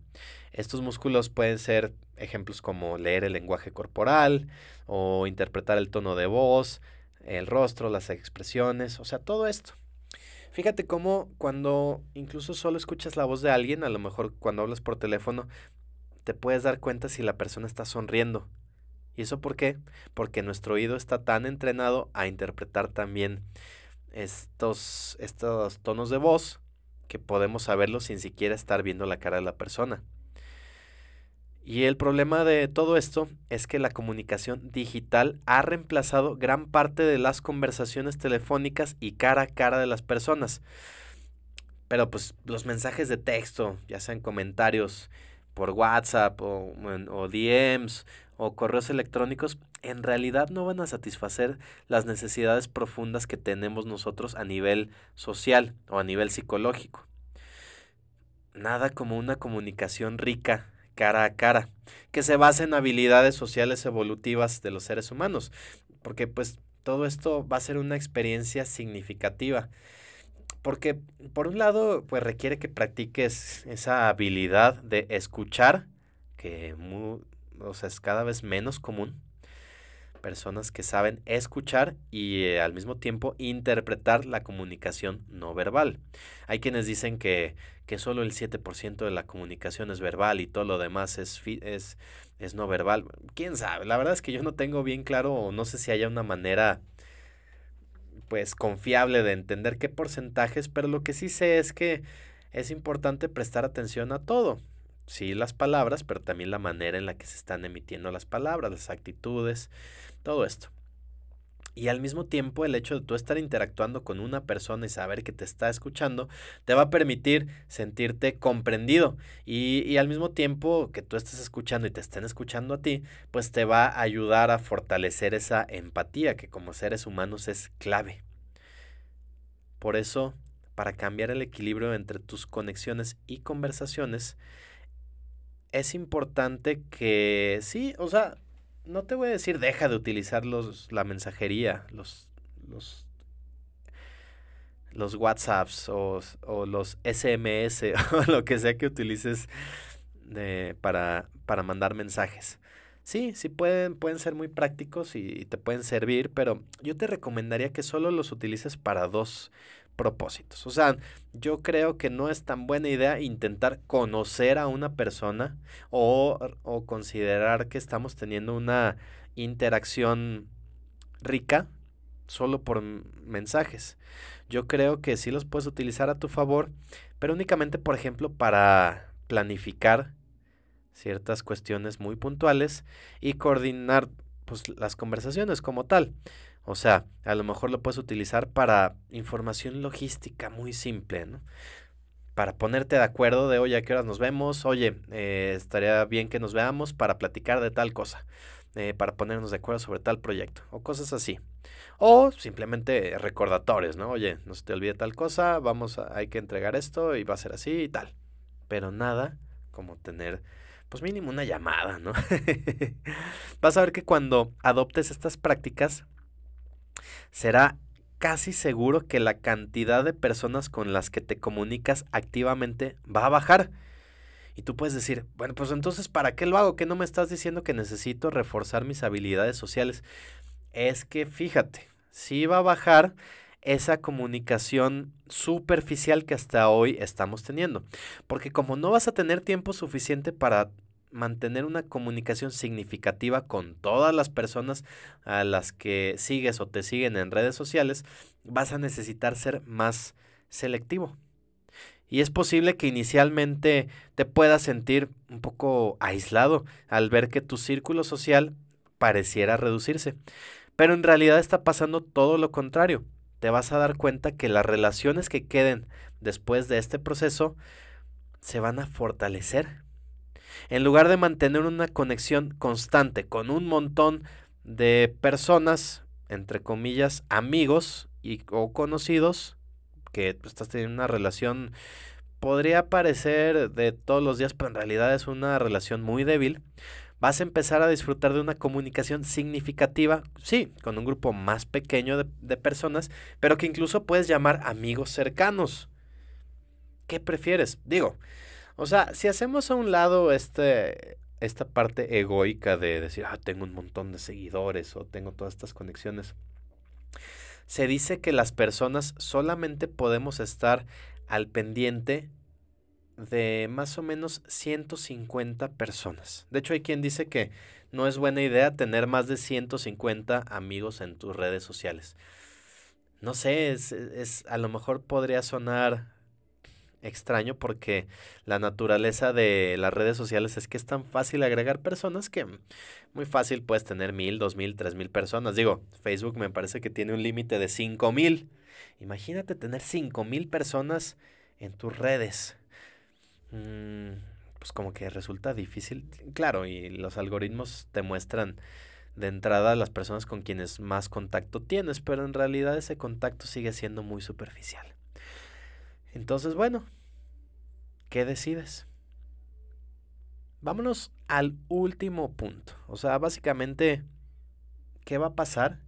[SPEAKER 2] Estos músculos pueden ser ejemplos como leer el lenguaje corporal o interpretar el tono de voz, el rostro, las expresiones, o sea, todo esto. Fíjate cómo cuando incluso solo escuchas la voz de alguien, a lo mejor cuando hablas por teléfono, te puedes dar cuenta si la persona está sonriendo. ¿Y eso por qué? Porque nuestro oído está tan entrenado a interpretar también estos, estos tonos de voz que podemos saberlo sin siquiera estar viendo la cara de la persona. Y el problema de todo esto es que la comunicación digital ha reemplazado gran parte de las conversaciones telefónicas y cara a cara de las personas. Pero pues los mensajes de texto, ya sean comentarios por WhatsApp o, o DMs o correos electrónicos, en realidad no van a satisfacer las necesidades profundas que tenemos nosotros a nivel social o a nivel psicológico. Nada como una comunicación rica cara a cara, que se basa en habilidades sociales evolutivas de los seres humanos, porque pues todo esto va a ser una experiencia significativa. Porque por un lado, pues requiere que practiques esa habilidad de escuchar, que es cada vez menos común. Personas que saben escuchar y eh, al mismo tiempo interpretar la comunicación no verbal. Hay quienes dicen que que solo el 7% de la comunicación es verbal y todo lo demás es, es, es no verbal. ¿Quién sabe? La verdad es que yo no tengo bien claro o no sé si haya una manera pues confiable de entender qué porcentajes, pero lo que sí sé es que es importante prestar atención a todo. Sí, las palabras, pero también la manera en la que se están emitiendo las palabras, las actitudes, todo esto. Y al mismo tiempo el hecho de tú estar interactuando con una persona y saber que te está escuchando, te va a permitir sentirte comprendido. Y, y, al mismo tiempo que tú estés escuchando y te estén escuchando a ti, pues te va a ayudar a fortalecer esa empatía que como seres humanos es clave. Por eso, para cambiar el equilibrio entre tus conexiones y conversaciones, es importante que sí, o sea, no te voy a decir deja de utilizar los, la mensajería, los, los los WhatsApps o, los SMS *laughs* o lo que sea que utilices para, para mandar mensajes. Sí, sí pueden, pueden ser muy prácticos y, te pueden servir, pero yo te recomendaría que solo los utilices para dos propósitos. O sea, yo creo que no es tan buena idea intentar conocer a una persona o, o considerar que estamos teniendo una interacción rica solo por mensajes. Yo creo que sí los puedes utilizar a tu favor, pero únicamente, por ejemplo, para planificar ciertas cuestiones muy puntuales y coordinar pues, las conversaciones como tal. O sea, a lo mejor lo puedes utilizar para información logística muy simple, ¿no? Para ponerte de acuerdo de, oye, ¿a qué horas nos vemos? Oye, eh, estaría bien que nos veamos para platicar de tal cosa, eh, para ponernos de acuerdo sobre tal proyecto, o cosas así. O simplemente recordatorios, ¿no? Oye, no se te olvide tal cosa, vamos a, hay que entregar esto y va a ser así y tal. Pero nada como tener pues mínimo una llamada, ¿no? *laughs* Vas a ver que cuando adoptes estas prácticas, será casi seguro que la cantidad de personas con las que te comunicas activamente va a bajar. Y tú puedes decir, bueno, pues entonces, ¿para qué lo hago? ¿Que no me estás diciendo que necesito reforzar mis habilidades sociales? Es que fíjate, sí va a bajar esa comunicación superficial que hasta hoy estamos teniendo. Porque como no vas a tener tiempo suficiente para mantener una comunicación significativa con todas las personas a las que sigues o te siguen en redes sociales, vas a necesitar ser más selectivo. Y es posible que inicialmente te puedas sentir un poco aislado al ver que tu círculo social pareciera reducirse. Pero en realidad está pasando todo lo contrario te vas a dar cuenta que las relaciones que queden después de este proceso se van a fortalecer. En lugar de mantener una conexión constante con un montón de personas, entre comillas, amigos y, o conocidos, que pues, estás teniendo una relación, podría parecer de todos los días, pero en realidad es una relación muy débil, vas a empezar a disfrutar de una comunicación significativa, sí, con un grupo más pequeño de, personas, pero que incluso puedes llamar amigos cercanos. ¿Qué prefieres? Digo, o sea, si hacemos a un lado este, esta parte egoica de decir, ah, tengo un montón de seguidores o tengo todas estas conexiones, se dice que las personas solamente podemos estar al pendiente de más o menos 150 personas. De hecho, hay quien dice que no es buena idea tener más de 150 amigos en tus redes sociales. No sé, es, es a lo mejor podría sonar extraño porque la naturaleza de las redes sociales es que es tan fácil agregar personas que muy fácil puedes tener mil, dos mil, tres mil personas. Digo, Facebook me parece que tiene un límite de cinco mil. Imagínate tener cinco mil personas en tus redes. Mm, pues como que resulta difícil. Claro, y los algoritmos te muestran de entrada las personas con quienes más contacto tienes, pero en realidad ese contacto sigue siendo muy superficial. Entonces, bueno, ¿qué decides? Vámonos al último punto. O sea, básicamente, ¿qué va a pasar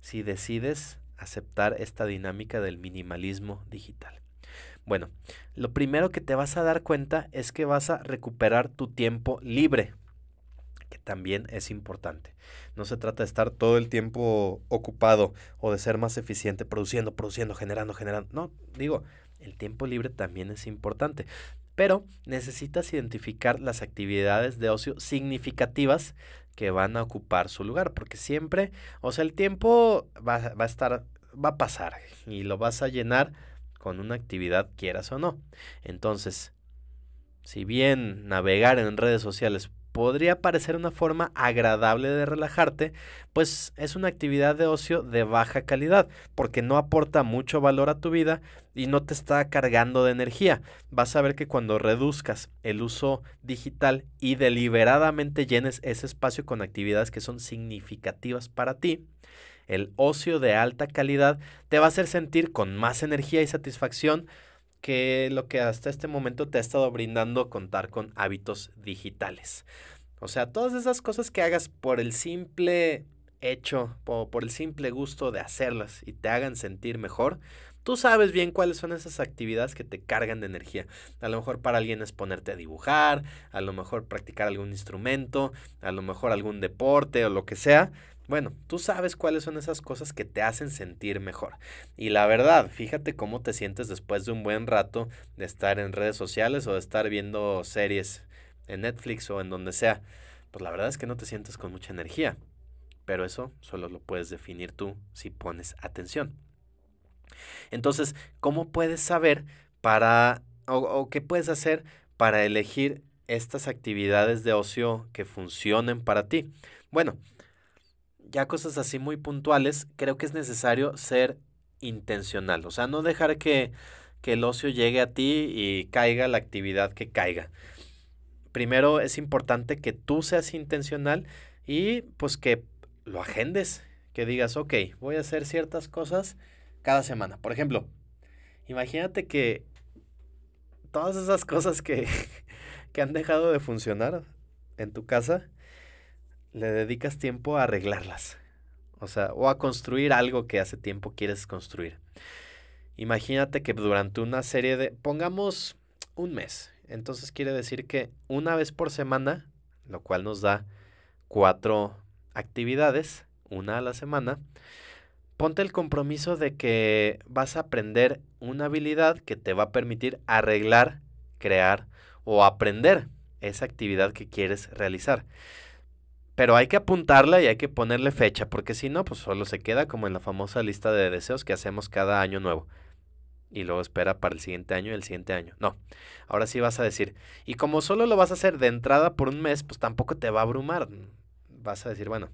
[SPEAKER 2] si decides aceptar esta dinámica del minimalismo digital? Bueno, lo primero que te vas a dar cuenta es que vas a recuperar tu tiempo libre, que también es importante. No se trata de estar todo el tiempo ocupado o de ser más eficiente produciendo, produciendo, generando, generando. No, digo, el tiempo libre también es importante. Pero necesitas identificar las actividades de ocio significativas que van a ocupar su lugar, porque siempre, o sea, el tiempo va, va a estar, va a pasar y lo vas a llenar con una actividad quieras o no. Entonces, si bien navegar en redes sociales podría parecer una forma agradable de relajarte, pues es una actividad de ocio de baja calidad, porque no aporta mucho valor a tu vida y no te está cargando de energía. Vas a ver que cuando reduzcas el uso digital y deliberadamente llenes ese espacio con actividades que son significativas para ti, el ocio de alta calidad te va a hacer sentir con más energía y satisfacción que lo que hasta este momento te ha estado brindando contar con hábitos digitales. O sea, todas esas cosas que hagas por el simple hecho, o por el simple gusto de hacerlas y te hagan sentir mejor, Tú sabes bien cuáles son esas actividades que te cargan de energía. A lo mejor para alguien es ponerte a dibujar, a lo mejor practicar algún instrumento, a lo mejor algún deporte o lo que sea. Bueno, tú sabes cuáles son esas cosas que te hacen sentir mejor. Y la verdad, fíjate cómo te sientes después de un buen rato de estar en redes sociales o de estar viendo series en Netflix o en donde sea. Pues la verdad es que no te sientes con mucha energía. Pero eso solo lo puedes definir tú si pones atención. Entonces, ¿cómo puedes saber para o, o qué puedes hacer para elegir estas actividades de ocio que funcionen para ti? Bueno, ya cosas así muy puntuales, creo que es necesario ser intencional. O sea, no dejar que, que el ocio llegue a ti y caiga la actividad que caiga. Primero es importante que tú seas intencional y pues que lo agendes, que digas, ok, voy a hacer ciertas cosas cada semana. Por ejemplo, imagínate que todas esas cosas que, *laughs* que han dejado de funcionar en tu casa, le dedicas tiempo a arreglarlas. O sea, o a construir algo que hace tiempo quieres construir. Imagínate que durante una serie de, pongamos un mes. Entonces quiere decir que una vez por semana, lo cual nos da cuatro actividades, una a la semana, ponte el compromiso de que vas a aprender una habilidad que te va a permitir arreglar, crear o aprender esa actividad que quieres realizar. Pero hay que apuntarla y hay que ponerle fecha, porque si no, pues solo se queda como en la famosa lista de deseos que hacemos cada año nuevo. Y luego espera para el siguiente año y el siguiente año. No, ahora sí vas a decir. Y como solo lo vas a hacer de entrada por un mes, pues tampoco te va a abrumar. Vas a decir, bueno,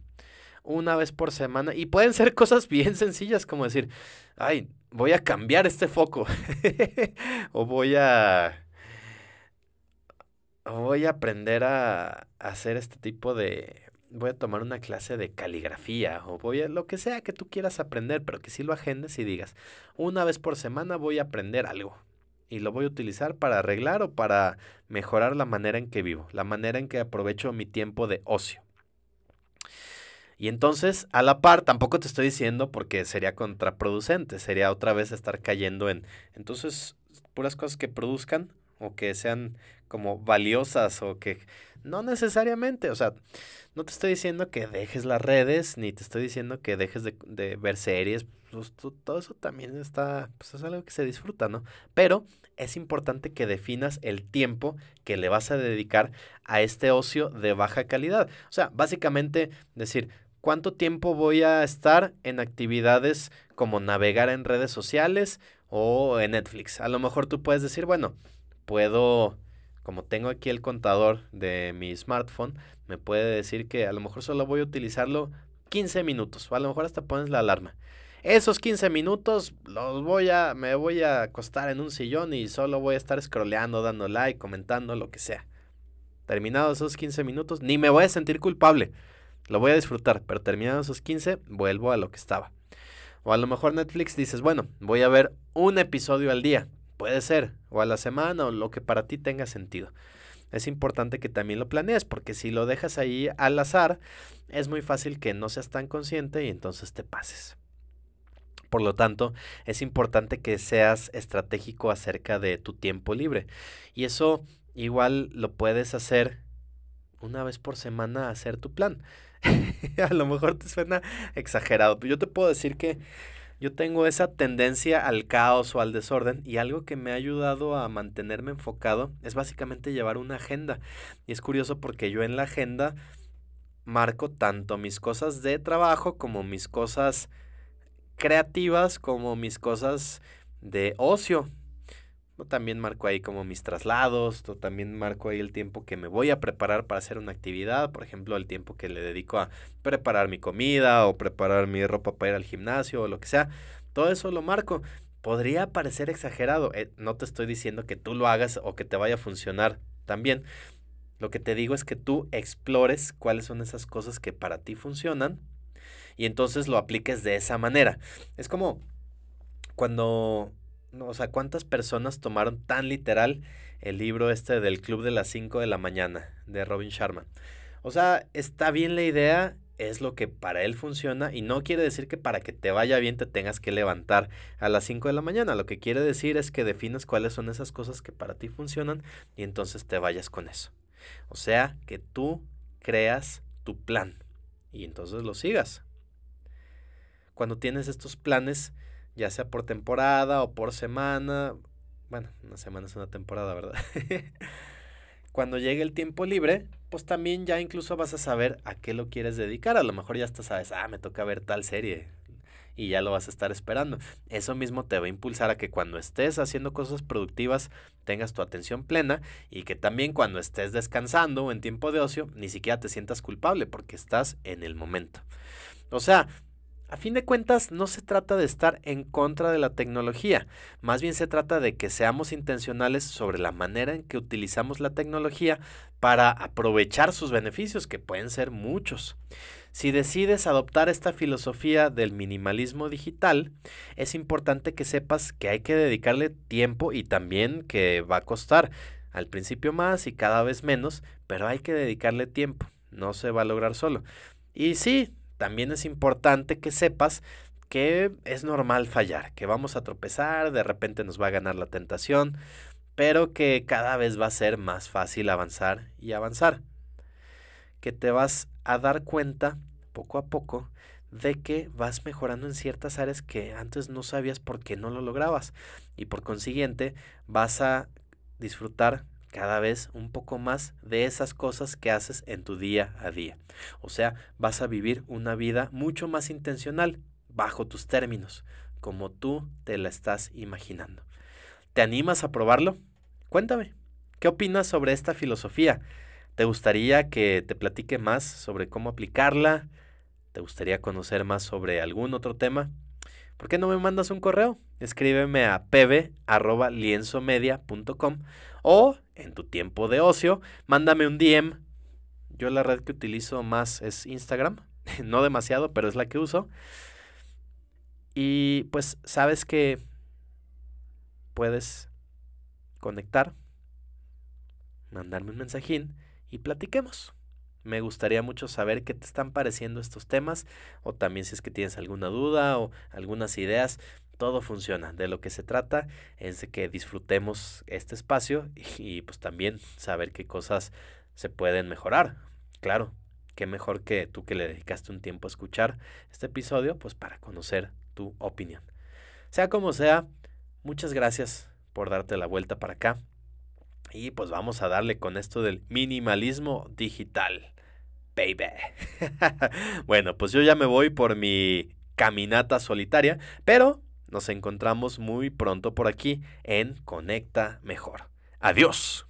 [SPEAKER 2] una vez por semana. Y pueden ser cosas *laughs* bien sencillas como decir, ay, voy a cambiar este foco. *laughs* o voy a... Voy a aprender a hacer este tipo de voy a tomar una clase de caligrafía o voy a lo que sea que tú quieras aprender, pero que sí lo agendes y digas, una vez por semana voy a aprender algo y lo voy a utilizar para arreglar o para mejorar la manera en que vivo, la manera en que aprovecho mi tiempo de ocio. Y entonces, a la par, tampoco te estoy diciendo porque sería contraproducente, sería otra vez estar cayendo en, entonces, puras cosas que produzcan o que sean como valiosas o que no necesariamente, o sea, no te estoy diciendo que dejes las redes, ni te estoy diciendo que dejes de, ver series, pues, todo eso también está, pues es algo que se disfruta, ¿no? Pero es importante que definas el tiempo que le vas a dedicar a este ocio de baja calidad. O sea, básicamente decir, ¿cuánto tiempo voy a estar en actividades como navegar en redes sociales o en Netflix? A lo mejor tú puedes decir, bueno, puedo como tengo aquí el contador de mi smartphone, me puede decir que a lo mejor solo voy a utilizarlo 15 minutos o a lo mejor hasta pones la alarma. Esos 15 minutos los voy a me voy a acostar en un sillón y solo voy a estar scrolleando, dando like, comentando lo que sea. Terminados esos 15 minutos, ni me voy a sentir culpable. Lo voy a disfrutar, pero terminados esos 15, vuelvo a lo que estaba. O a lo mejor Netflix dices, bueno, voy a ver un episodio al día. Puede ser, o a la semana, o lo que para ti tenga sentido. Es importante que también lo planees, porque si lo dejas ahí al azar, es muy fácil que no seas tan consciente y entonces te pases. Por lo tanto, es importante que seas estratégico acerca de tu tiempo libre. Y eso igual lo puedes hacer una vez por semana, hacer tu plan. *laughs* a lo mejor te suena exagerado, pero yo te puedo decir que yo tengo esa tendencia al caos o al desorden y algo que me ha ayudado a mantenerme enfocado es básicamente llevar una agenda. Y es curioso porque yo en la agenda marco tanto mis cosas de trabajo como mis cosas creativas como mis cosas de ocio también marco ahí como mis traslados, también marco ahí el tiempo que me voy a preparar para hacer una actividad, por ejemplo, el tiempo que le dedico a preparar mi comida o preparar mi ropa para ir al gimnasio o lo que sea. Todo eso lo marco. Podría parecer exagerado, eh, no te estoy diciendo que tú lo hagas o que te vaya a funcionar también. Lo que te digo es que tú explores cuáles son esas cosas que para ti funcionan y entonces lo apliques de esa manera. Es como cuando o sea, ¿cuántas personas tomaron tan literal el libro este del Club de las 5 de la mañana de Robin Sharma? O sea, está bien la idea, es lo que para él funciona y no quiere decir que para que te vaya bien te tengas que levantar a las 5 de la mañana. Lo que quiere decir es que defines cuáles son esas cosas que para ti funcionan y entonces te vayas con eso. O sea, que tú creas tu plan y entonces lo sigas. Cuando tienes estos planes, ya sea por temporada o por semana, bueno, una semana es una temporada, ¿verdad? *laughs* Cuando llegue el tiempo libre, pues también ya incluso vas a saber a qué lo quieres dedicar. A lo mejor ya hasta sabes, ah, me toca ver tal serie y ya lo vas a estar esperando. Eso mismo te va a impulsar a que cuando estés haciendo cosas productivas tengas tu atención plena y que también cuando estés descansando o en tiempo de ocio ni siquiera te sientas culpable porque estás en el momento. O sea, a fin de cuentas, no se trata de estar en contra de la tecnología, más bien se trata de que seamos intencionales sobre la manera en que utilizamos la tecnología para aprovechar sus beneficios, que pueden ser muchos. Si decides adoptar esta filosofía del minimalismo digital, es importante que sepas que hay que dedicarle tiempo y también que va a costar al principio más y cada vez menos, pero hay que dedicarle tiempo, no se va a lograr solo. Y sí, también es importante que sepas que es normal fallar, que vamos a tropezar, de repente nos va a ganar la tentación, pero que cada vez va a ser más fácil avanzar y avanzar. Que te vas a dar cuenta poco a poco de que vas mejorando en ciertas áreas que antes no sabías por qué no lo lograbas y por consiguiente vas a disfrutar cada vez un poco más de esas cosas que haces en tu día a día. O sea, vas a vivir una vida mucho más intencional, bajo tus términos, como tú te la estás imaginando. ¿Te animas a probarlo? Cuéntame, ¿qué opinas sobre esta filosofía? ¿Te gustaría que te platique más sobre cómo aplicarla? ¿Te gustaría conocer más sobre algún otro tema? ¿Por qué no me mandas un correo? Escríbeme a pb.lienzomedia.com o en tu tiempo de ocio, mándame un DM. Yo la red que utilizo más es Instagram. *laughs* no demasiado, pero es la que uso. Y pues sabes que puedes conectar, mandarme un mensajín y platiquemos. Me gustaría mucho saber qué te están pareciendo estos temas o también si es que tienes alguna duda o algunas ideas todo funciona. De lo que se trata es de que disfrutemos este espacio *laughs* y, pues también saber qué cosas se pueden mejorar. Claro, qué mejor que tú que le dedicaste un tiempo a escuchar este episodio, pues para conocer tu opinión. Sea como sea, muchas gracias por darte la vuelta para acá. Y pues vamos a darle con esto del minimalismo digital. Baby. *laughs* bueno, pues yo ya me voy por mi caminata solitaria, pero nos encontramos muy pronto por aquí en Conecta Mejor. Adiós.